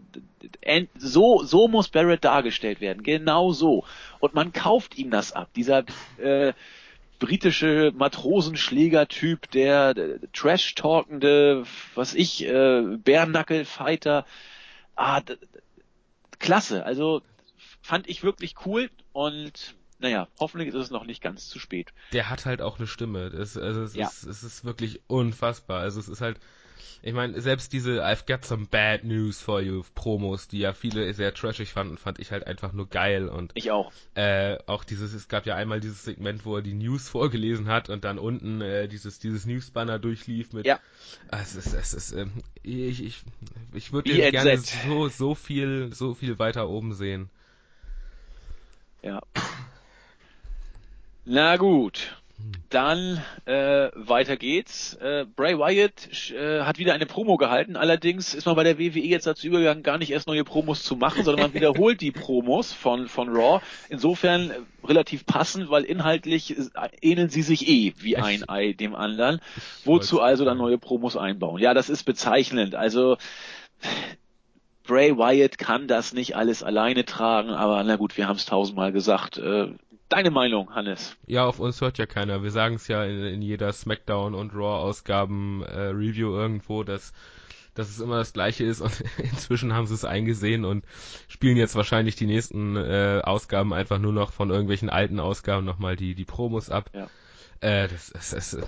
so so muss Barrett dargestellt werden, genau so. Und man kauft ihm das ab. Dieser äh, britische Matrosenschläger-Typ, der, der Trash-talkende, was ich, äh, Bärnackel-Fighter. Ah, klasse. Also fand ich wirklich cool und naja, hoffentlich ist es noch nicht ganz zu spät. Der hat halt auch eine Stimme. Das, also es, ja. ist, es ist wirklich unfassbar. Also es ist halt, ich meine, selbst diese I've got some bad news for you Promos, die ja viele sehr trashig fanden, fand ich halt einfach nur geil und ich auch. Äh, auch dieses, es gab ja einmal dieses Segment, wo er die News vorgelesen hat und dann unten äh, dieses dieses Newsbanner durchlief mit. Ja. Ah, es ist, es ist, ähm, ich ich ich würde den gerne so so viel so viel weiter oben sehen. Ja. Na gut. Dann äh, weiter geht's. Äh, Bray Wyatt äh, hat wieder eine Promo gehalten. Allerdings ist man bei der WWE jetzt dazu übergegangen, gar nicht erst neue Promos zu machen, sondern man [laughs] wiederholt die Promos von von Raw. Insofern äh, relativ passend, weil inhaltlich äh, ähneln sie sich eh wie ein Ei dem anderen. Wozu also dann neue Promos einbauen? Ja, das ist bezeichnend. Also Bray Wyatt kann das nicht alles alleine tragen, aber na gut, wir haben es tausendmal gesagt. Äh, Deine Meinung, Hannes? Ja, auf uns hört ja keiner. Wir sagen es ja in, in, jeder SmackDown und Raw-Ausgaben äh, Review irgendwo, dass, dass es immer das Gleiche ist und [laughs] inzwischen haben sie es eingesehen und spielen jetzt wahrscheinlich die nächsten äh, Ausgaben einfach nur noch von irgendwelchen alten Ausgaben nochmal die, die Promos ab. Ja. Äh, das, das, das, äh,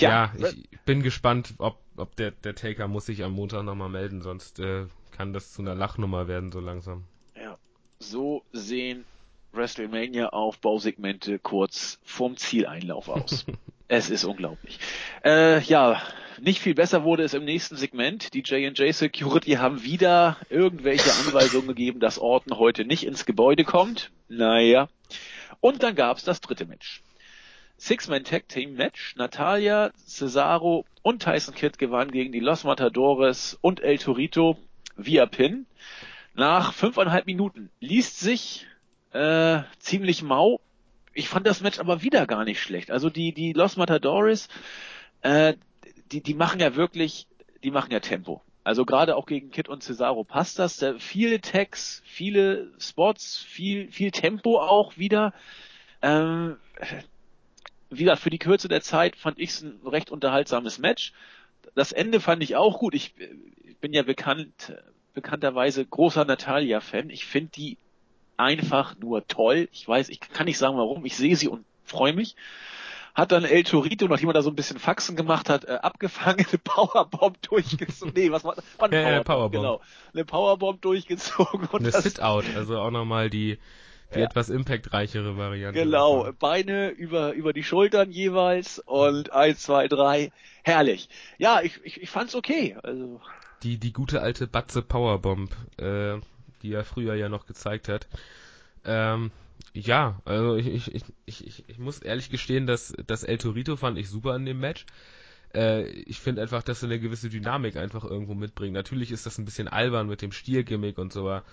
ja, ja, ich bin gespannt, ob, ob der, der Taker muss sich am Montag nochmal melden, sonst äh, kann das zu einer Lachnummer werden so langsam. Ja, so sehen WrestleMania-Aufbausegmente kurz vorm Zieleinlauf aus. [laughs] es ist unglaublich. Äh, ja, nicht viel besser wurde es im nächsten Segment. Die J&J Security haben wieder irgendwelche Anweisungen gegeben, dass Orton heute nicht ins Gebäude kommt. Naja. Und dann gab's das dritte Match. Six-Man Tag Team Match. Natalia, Cesaro und Tyson Kidd gewannen gegen die Los Matadores und El Torito. via Pin nach fünfeinhalb Minuten. Liest sich äh, ziemlich mau. Ich fand das Match aber wieder gar nicht schlecht. Also die, die Los Matadores, äh, die, die machen ja wirklich, die machen ja Tempo. Also gerade auch gegen Kid und Cesaro passt das. Da viele Tags, viele Spots, viel, viel Tempo auch wieder. Ähm, wie gesagt, für die Kürze der Zeit fand ich es ein recht unterhaltsames Match. Das Ende fand ich auch gut. Ich, ich bin ja bekannt, bekannterweise großer Natalia-Fan. Ich finde die einfach nur toll. Ich weiß, ich kann nicht sagen warum. Ich sehe sie und freue mich. Hat dann El Torito, nachdem er da so ein bisschen Faxen gemacht hat, äh, abgefangen, [laughs] eine Powerbomb durchgezogen. Nee, was war, war eine ja, Powerbomb, Powerbomb, genau. Eine Powerbomb durchgezogen. Und eine Sit-Out, also auch nochmal die, die ja. etwas impactreichere Variante. Genau, davon. Beine über, über die Schultern jeweils und eins, zwei, drei. Herrlich. Ja, ich, ich, ich fand's okay. Also. Die, die gute alte Batze Powerbomb, äh, die er früher ja noch gezeigt hat. Ähm, ja, also ich, ich, ich, ich, ich muss ehrlich gestehen, dass das El Torito fand ich super in dem Match. Äh, ich finde einfach, dass er eine gewisse Dynamik einfach irgendwo mitbringt. Natürlich ist das ein bisschen albern mit dem Stiergimmick und so, aber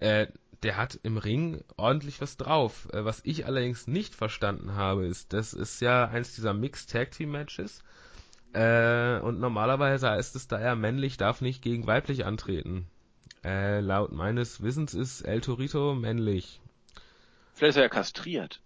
äh, der hat im Ring ordentlich was drauf. Äh, was ich allerdings nicht verstanden habe, ist, das ist ja eins dieser Mixed Tag Team Matches. Äh, und normalerweise heißt es da ja, männlich darf nicht gegen weiblich antreten. Äh, laut meines Wissens ist El Torito männlich. Vielleicht ist er ja kastriert.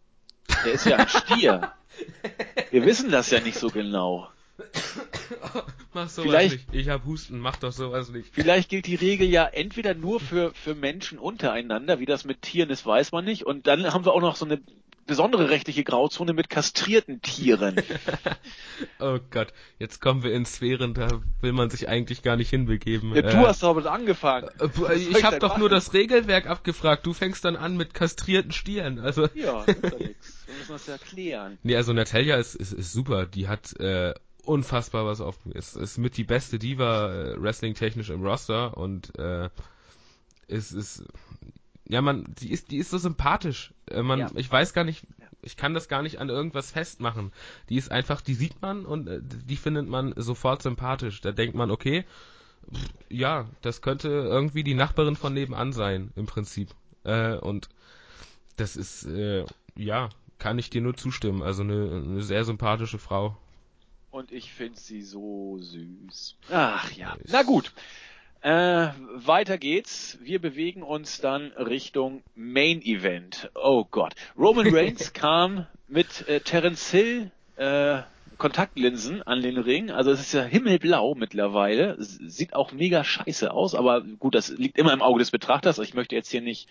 Der ist ja ein Stier. [laughs] Wir wissen das ja nicht so genau. [coughs] Mach sowas vielleicht, nicht. Ich hab Husten, mach doch sowas nicht. Vielleicht gilt die Regel ja entweder nur für, für Menschen untereinander, wie das mit Tieren ist, weiß man nicht. Und dann haben wir auch noch so eine besondere rechtliche Grauzone mit kastrierten Tieren. [laughs] oh Gott, jetzt kommen wir in Sphären, da will man sich eigentlich gar nicht hinbegeben. Ja, du äh, hast damit angefangen. Äh, ich, habe doch machen? nur das Regelwerk abgefragt. Du fängst dann an mit kastrierten Stieren. Also ja, ist ja nichts. Wir müssen das ja klären. Nee, also Natalia ist, ist, ist super. Die hat äh, unfassbar was auf. Ist, ist mit die beste Diva äh, Wrestling technisch im Roster und äh, ist ist ja, man, die ist, die ist so sympathisch. Äh, man, ja. ich weiß gar nicht, ich kann das gar nicht an irgendwas festmachen. Die ist einfach, die sieht man und äh, die findet man sofort sympathisch. Da denkt man, okay, ja, das könnte irgendwie die Nachbarin von nebenan sein, im Prinzip. Äh, und das ist, äh, ja, kann ich dir nur zustimmen. Also eine, eine sehr sympathische Frau. Und ich finde sie so süß. Ach ja. Na gut. Äh, weiter geht's. Wir bewegen uns dann Richtung Main Event. Oh Gott. Roman [laughs] Reigns kam mit äh, Terence Hill äh, Kontaktlinsen an den Ring. Also es ist ja himmelblau mittlerweile. Sieht auch mega scheiße aus, aber gut, das liegt immer im Auge des Betrachters. Ich möchte jetzt hier nicht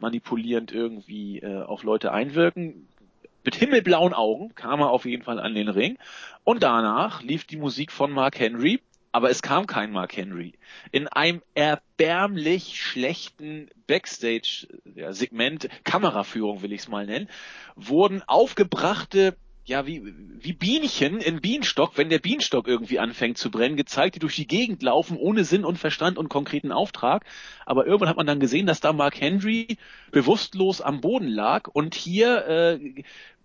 manipulierend irgendwie äh, auf Leute einwirken. Mit himmelblauen Augen kam er auf jeden Fall an den Ring. Und danach lief die Musik von Mark Henry aber es kam kein Mark Henry. In einem erbärmlich schlechten Backstage-Segment, Kameraführung will ich es mal nennen, wurden aufgebrachte ja, wie, wie Bienchen in Bienenstock, wenn der Bienenstock irgendwie anfängt zu brennen, gezeigt, die durch die Gegend laufen, ohne Sinn und Verstand und konkreten Auftrag. Aber irgendwann hat man dann gesehen, dass da Mark Henry bewusstlos am Boden lag und hier äh,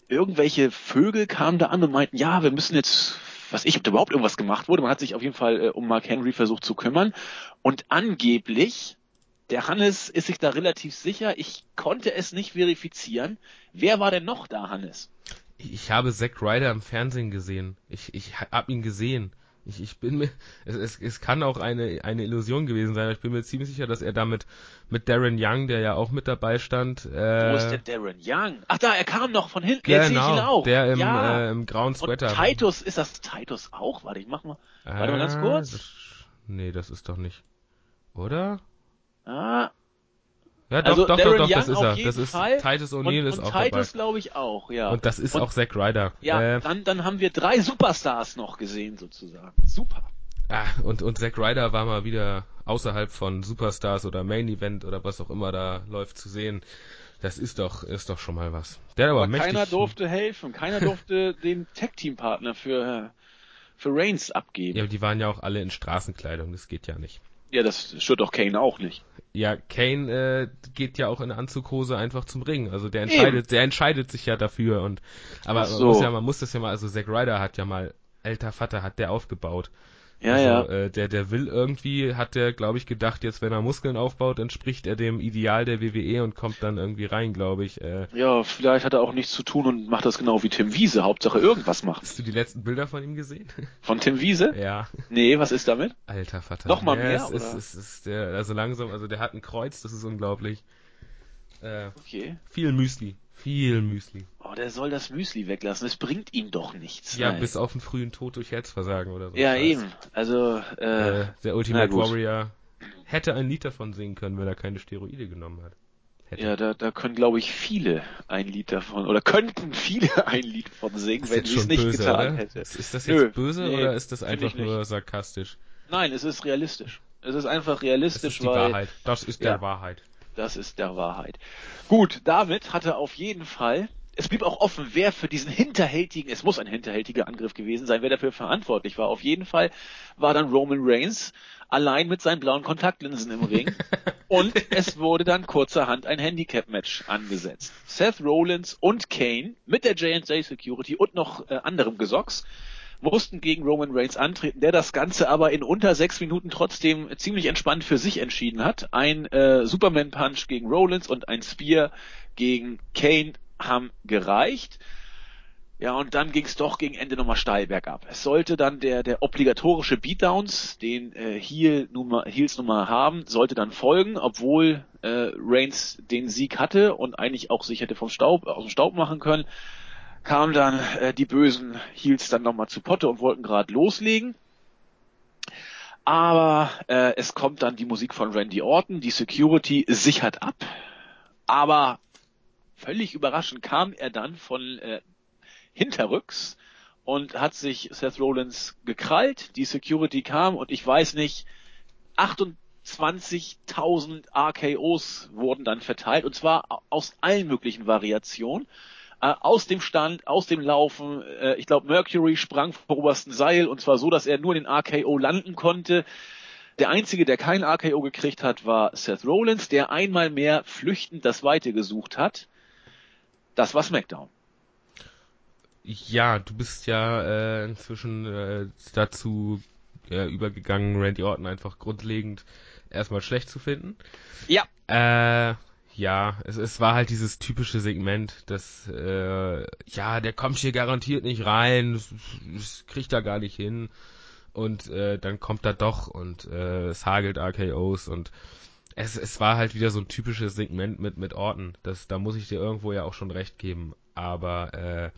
irgendwelche Vögel kamen da an und meinten, ja, wir müssen jetzt was ich, ob da überhaupt irgendwas gemacht wurde. Man hat sich auf jeden Fall äh, um Mark Henry versucht zu kümmern. Und angeblich, der Hannes ist sich da relativ sicher, ich konnte es nicht verifizieren. Wer war denn noch da, Hannes? Ich habe Zack Ryder im Fernsehen gesehen. Ich, ich habe ihn gesehen. Ich, ich bin mir, es, es, es kann auch eine, eine Illusion gewesen sein, aber ich bin mir ziemlich sicher, dass er damit mit Darren Young, der ja auch mit dabei stand. Äh, Wo ist denn Darren Young? Ach da, er kam noch von hinten, jetzt genau, sehe ich ihn auch. Der im, ja. äh, im grauen Sweater. Und Titus, ist das Titus auch? Warte, ich mach mal, warte mal ganz ah, kurz. Das, nee, das ist doch nicht. Oder? Ah, ja, doch, also doch, Darren doch, doch, das ist er. Das ist Fall. Titus O'Neill ist auch Titus glaube ich auch, ja. Und das ist und, auch Zack Ryder. Ja, äh, dann, dann haben wir drei Superstars noch gesehen sozusagen. Super. Ah, und, und Zack Ryder war mal wieder außerhalb von Superstars oder Main Event oder was auch immer da läuft zu sehen. Das ist doch, ist doch schon mal was. Der aber, aber keiner durfte helfen. Keiner [laughs] durfte den Tag-Team-Partner für, für Reigns abgeben. Ja, aber die waren ja auch alle in Straßenkleidung. Das geht ja nicht. Ja, das stört doch Kane auch nicht. Ja, Kane äh, geht ja auch in Anzughose einfach zum Ring. Also der entscheidet, Eben. der entscheidet sich ja dafür und aber so. man muss ja, man muss das ja mal, also Zack Ryder hat ja mal, alter Vater hat der aufgebaut. Ja, also, ja. Äh, der, der will irgendwie, hat der, glaube ich, gedacht, jetzt wenn er Muskeln aufbaut, entspricht er dem Ideal der WWE und kommt dann irgendwie rein, glaube ich. Äh, ja, vielleicht hat er auch nichts zu tun und macht das genau wie Tim Wiese, Hauptsache irgendwas macht. Hast du die letzten Bilder von ihm gesehen? [laughs] Von Tim Wiese? Ja. Nee, was ist damit? Alter Vater. Noch mal mehr, ja, es, oder? Ist, es ist der, also langsam, also der hat ein Kreuz, das ist unglaublich. Äh, okay. Viel Müsli. Viel Müsli. Oh, der soll das Müsli weglassen. Es bringt ihm doch nichts. Ja, Nein. bis auf einen frühen Tod durch Herzversagen oder so. Ja, Scheiß. eben. Also, äh, äh der Ultimate Warrior hätte ein Lied davon singen können, wenn er keine Steroide genommen hat. Hätte. Ja, da, da können, glaube ich, viele ein Lied davon, oder könnten viele [laughs] ein Lied von singen, wenn sie es nicht böse, getan oder? hätte. Ist das jetzt Nö, böse nee, oder ist das einfach nur sarkastisch? Nein, es ist realistisch. Es ist einfach realistisch, das ist die weil... Wahrheit. Das ist ja, der Wahrheit. Das ist der Wahrheit. Gut, damit hatte auf jeden Fall es blieb auch offen, wer für diesen hinterhältigen, es muss ein hinterhältiger Angriff gewesen sein, wer dafür verantwortlich war. Auf jeden Fall war dann Roman Reigns allein mit seinen blauen Kontaktlinsen im Ring [laughs] und es wurde dann kurzerhand ein Handicap-Match angesetzt. Seth Rollins und Kane mit der J&J Security und noch äh, anderem Gesocks mussten gegen Roman Reigns antreten, der das Ganze aber in unter sechs Minuten trotzdem ziemlich entspannt für sich entschieden hat. Ein äh, Superman Punch gegen Rollins und ein Spear gegen Kane haben gereicht. Ja, und dann ging es doch gegen Ende nochmal steil bergab. Es sollte dann der, der obligatorische Beatdowns, den äh, Heel nun mal, Heels nun mal haben, sollte dann folgen, obwohl äh, Reigns den Sieg hatte und eigentlich auch sich hätte vom Staub, aus dem Staub machen können, kamen dann äh, die bösen Heels dann nochmal zu Potte und wollten gerade loslegen. Aber äh, es kommt dann die Musik von Randy Orton, die Security sichert ab, aber völlig überraschend kam er dann von äh, hinterrücks und hat sich Seth Rollins gekrallt. Die Security kam und ich weiß nicht, 28.000 RKOs wurden dann verteilt und zwar aus allen möglichen Variationen. Äh, aus dem Stand, aus dem Laufen. Äh, ich glaube, Mercury sprang vom obersten Seil und zwar so, dass er nur den RKO landen konnte. Der einzige, der kein RKO gekriegt hat, war Seth Rollins, der einmal mehr flüchtend das Weite gesucht hat. Das war SmackDown. Ja, du bist ja äh, inzwischen äh, dazu äh, übergegangen, Randy Orton einfach grundlegend erstmal schlecht zu finden. Ja. Äh, ja, es, es war halt dieses typische Segment, dass äh, ja, der kommt hier garantiert nicht rein, das, das kriegt er gar nicht hin und äh, dann kommt er doch und äh, es hagelt RKOs und es, es war halt wieder so ein typisches Segment mit, mit Orten. Das, da muss ich dir irgendwo ja auch schon recht geben. Aber äh,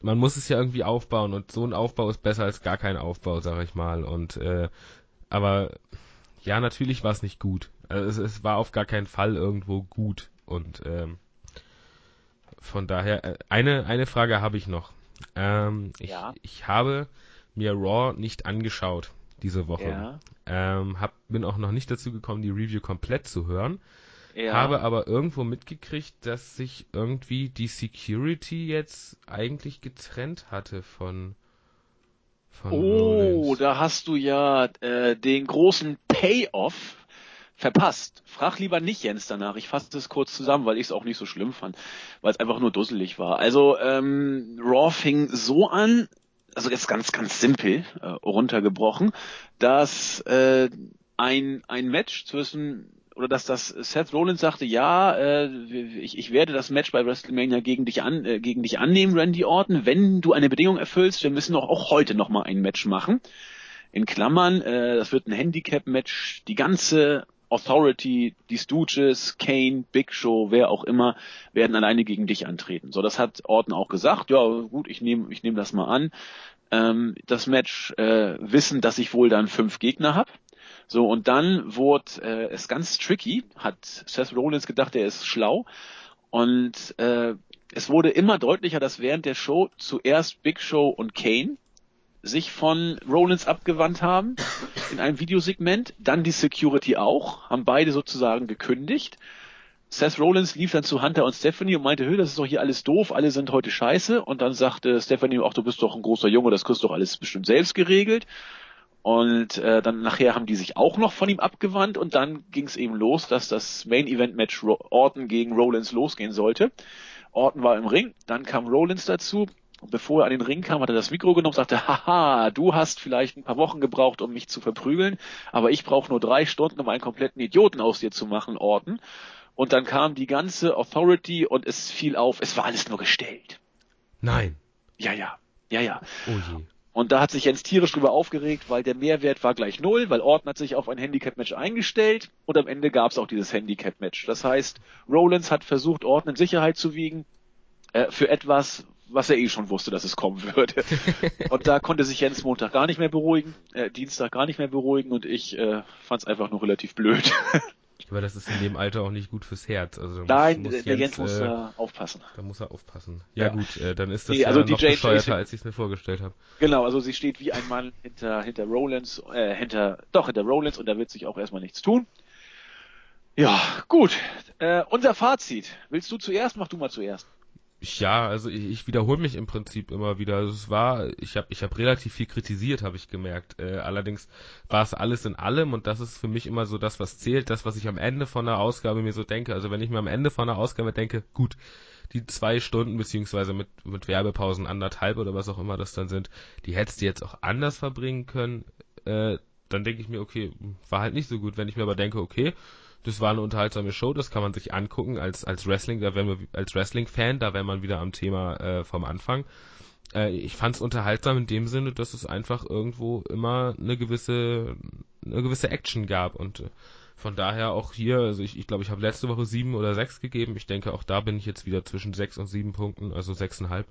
man muss es ja irgendwie aufbauen und so ein Aufbau ist besser als gar kein Aufbau, sag ich mal. Und äh, aber ja, natürlich war es nicht gut. Also es, es war auf gar keinen Fall irgendwo gut. Und ähm, von daher, äh, eine, eine Frage habe ich noch. Ähm, ich, ja. ich habe mir Raw nicht angeschaut diese Woche. Ja. Ähm, hab, bin auch noch nicht dazu gekommen, die Review komplett zu hören. Ja. Habe aber irgendwo mitgekriegt, dass sich irgendwie die Security jetzt eigentlich getrennt hatte von. von oh, Rollins. da hast du ja äh, den großen Payoff verpasst. Frag lieber nicht Jens danach. Ich fasse es kurz zusammen, weil ich es auch nicht so schlimm fand, weil es einfach nur dusselig war. Also ähm, Raw fing so an, also jetzt ganz, ganz simpel äh, runtergebrochen, dass äh, ein, ein Match zwischen oder dass das Seth Rollins sagte, ja, äh, ich, ich werde das Match bei WrestleMania gegen dich an, äh, gegen dich annehmen, Randy Orton, wenn du eine Bedingung erfüllst, wir müssen auch, auch heute noch mal ein Match machen. In Klammern, äh, das wird ein Handicap-Match, die ganze Authority, die Stooges, Kane, Big Show, wer auch immer, werden alleine gegen dich antreten. So, das hat Orton auch gesagt. Ja, gut, ich nehme ich nehm das mal an. Ähm, das Match äh, wissen, dass ich wohl dann fünf Gegner habe. So, und dann wurde äh, es ganz tricky, hat Seth Rollins gedacht, er ist schlau. Und äh, es wurde immer deutlicher, dass während der Show zuerst Big Show und Kane sich von Rollins abgewandt haben in einem Videosegment, dann die Security auch, haben beide sozusagen gekündigt. Seth Rollins lief dann zu Hunter und Stephanie und meinte, das ist doch hier alles doof, alle sind heute scheiße. Und dann sagte Stephanie, ach, du bist doch ein großer Junge, das kriegst du doch alles bestimmt selbst geregelt. Und äh, dann nachher haben die sich auch noch von ihm abgewandt und dann ging es eben los, dass das Main Event Match Orton gegen Rollins losgehen sollte. Orton war im Ring, dann kam Rollins dazu, Und bevor er an den Ring kam, hat er das Mikro genommen und sagte, haha, du hast vielleicht ein paar Wochen gebraucht, um mich zu verprügeln, aber ich brauche nur drei Stunden, um einen kompletten Idioten aus dir zu machen, Orten. Und dann kam die ganze Authority und es fiel auf, es war alles nur gestellt. Nein. Ja, ja, ja, ja. Oh je. Und da hat sich Jens tierisch drüber aufgeregt, weil der Mehrwert war gleich null, weil Orton hat sich auf ein Handicap-Match eingestellt und am Ende gab es auch dieses Handicap-Match. Das heißt, Rollins hat versucht, Orton in Sicherheit zu wiegen äh, für etwas, was er eh schon wusste, dass es kommen würde. [laughs] und da konnte sich Jens Montag gar nicht mehr beruhigen, äh, Dienstag gar nicht mehr beruhigen und ich äh, fand es einfach nur relativ blöd. [laughs] Aber das ist in dem Alter auch nicht gut fürs Herz. Also Nein, muss, muss der Jens, Jens muss äh, da aufpassen. Da muss er aufpassen. Ja, ja. gut, äh, dann ist das nee, also ja die noch Jane bescheuerter, als ich es mir vorgestellt habe. Genau, also sie steht wie ein Mann hinter hinter Rollins, äh, hinter doch hinter Rollins und da wird sich auch erstmal nichts tun. Ja, gut. Äh, unser Fazit. Willst du zuerst? Mach du mal zuerst. Ja, also ich, ich wiederhole mich im Prinzip immer wieder. Also es war, ich habe ich hab relativ viel kritisiert, habe ich gemerkt. Äh, allerdings war es alles in allem und das ist für mich immer so das, was zählt, das, was ich am Ende von der Ausgabe mir so denke. Also wenn ich mir am Ende von der Ausgabe denke, gut, die zwei Stunden beziehungsweise mit, mit Werbepausen anderthalb oder was auch immer das dann sind, die hättest du jetzt auch anders verbringen können. Äh, dann denke ich mir, okay, war halt nicht so gut. Wenn ich mir aber denke, okay, das war eine unterhaltsame Show, das kann man sich angucken als, als Wrestling, da wären wir als Wrestling-Fan, da wäre man wieder am Thema äh, vom Anfang. Äh, ich fand es unterhaltsam in dem Sinne, dass es einfach irgendwo immer eine gewisse, eine gewisse Action gab und äh, von daher auch hier, also ich, ich glaube, ich habe letzte Woche sieben oder sechs gegeben. Ich denke, auch da bin ich jetzt wieder zwischen sechs und sieben Punkten, also sechseinhalb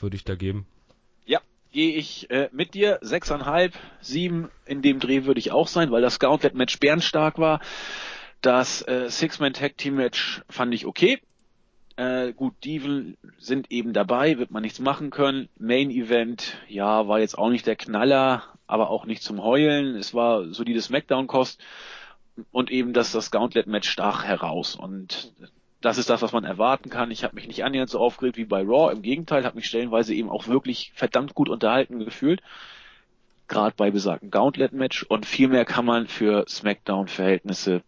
würde ich da geben. Gehe ich äh, mit dir. Sechseinhalb, sieben in dem Dreh würde ich auch sein, weil das Gauntlet-Match bärenstark war. Das äh, Six-Man-Tag-Team-Match fand ich okay. Äh, gut, Dieven sind eben dabei, wird man nichts machen können. Main Event, ja, war jetzt auch nicht der Knaller, aber auch nicht zum Heulen. Es war solide Smackdown-Kost und eben das, das Gauntlet-Match stach heraus. Und das ist das, was man erwarten kann. Ich habe mich nicht annähernd so aufgeregt wie bei Raw. Im Gegenteil, habe mich stellenweise eben auch wirklich verdammt gut unterhalten gefühlt. Gerade bei besagten Gauntlet-Match. Und viel mehr kann man für Smackdown-Verhältnisse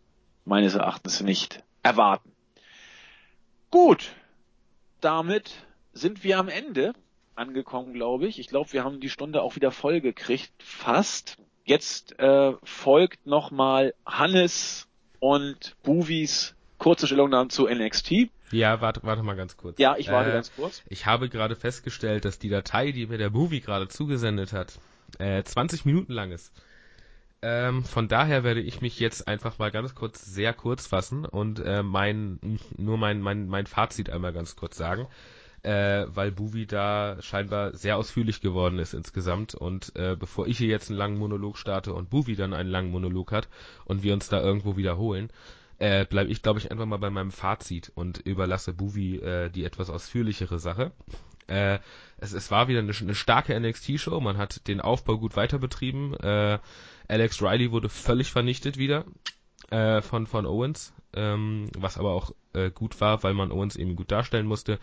meines Erachtens nicht erwarten. Gut, damit sind wir am Ende angekommen, glaube ich. Ich glaube, wir haben die Stunde auch wieder voll gekriegt, fast. Jetzt äh, folgt nochmal Hannes und Buvis kurze Stellungnahme zu NXT. Ja, warte, warte mal ganz kurz. Ja, ich warte äh, ganz kurz. Ich habe gerade festgestellt, dass die Datei, die mir der Movie gerade zugesendet hat, äh, 20 Minuten lang ist. Ähm, von daher werde ich mich jetzt einfach mal ganz kurz sehr kurz fassen und äh, mein nur mein, mein, mein Fazit einmal ganz kurz sagen, äh, weil Buvi da scheinbar sehr ausführlich geworden ist insgesamt und äh, bevor ich hier jetzt einen langen Monolog starte und Buvi dann einen langen Monolog hat und wir uns da irgendwo wiederholen, äh, bleibe ich glaube ich einfach mal bei meinem Fazit und überlasse Buvi äh, die etwas ausführlichere Sache. Äh, es, es war wieder eine, eine starke NXT-Show, man hat den Aufbau gut weiter betrieben. Äh, Alex Riley wurde völlig vernichtet wieder äh, von, von Owens, ähm, was aber auch äh, gut war, weil man Owens eben gut darstellen musste.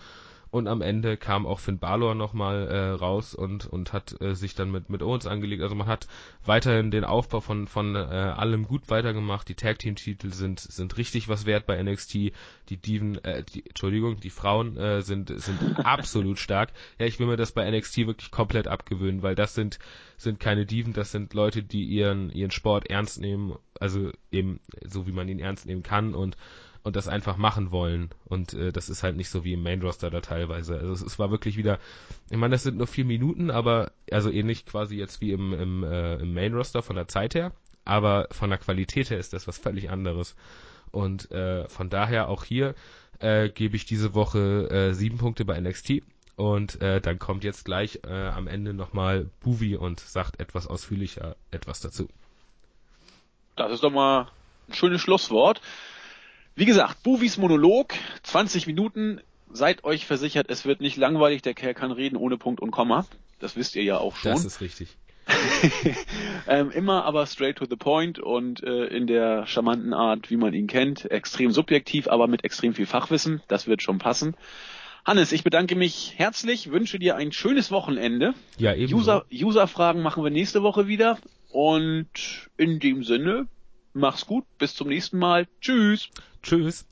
Und am Ende kam auch Finn Balor nochmal äh, raus und, und hat äh, sich dann mit, mit Owens angelegt. Also man hat weiterhin den Aufbau von, von äh, allem gut weitergemacht. Die Tag Team Titel sind, sind richtig was wert bei NXT. Die Diven, äh, die, Entschuldigung, die Frauen äh, sind, sind [laughs] absolut stark. Ja, ich will mir das bei NXT wirklich komplett abgewöhnen, weil das sind, sind keine Diven, das sind Leute, die ihren, ihren Sport ernst nehmen. Also eben so, wie man ihn ernst nehmen kann und und das einfach machen wollen. Und äh, das ist halt nicht so wie im Main Roster da teilweise. Also es, es war wirklich wieder, ich meine, das sind nur vier Minuten, aber also ähnlich quasi jetzt wie im, im, äh, im Main Roster von der Zeit her, aber von der Qualität her ist das was völlig anderes. Und äh, von daher auch hier äh, gebe ich diese Woche äh, sieben Punkte bei NXT. Und äh, dann kommt jetzt gleich äh, am Ende nochmal Buvi und sagt etwas ausführlicher etwas dazu. Das ist doch mal ein schönes Schlusswort. Wie gesagt, Buvis Monolog, 20 Minuten. Seid euch versichert, es wird nicht langweilig. Der Kerl kann reden ohne Punkt und Komma. Das wisst ihr ja auch schon. Das ist richtig. [laughs] ähm, immer aber straight to the point und äh, in der charmanten Art, wie man ihn kennt. Extrem subjektiv, aber mit extrem viel Fachwissen. Das wird schon passen. Hannes, ich bedanke mich herzlich, wünsche dir ein schönes Wochenende. Ja, eben. User, User-Fragen machen wir nächste Woche wieder. Und in dem Sinne, mach's gut, bis zum nächsten Mal. Tschüss. Tschüss.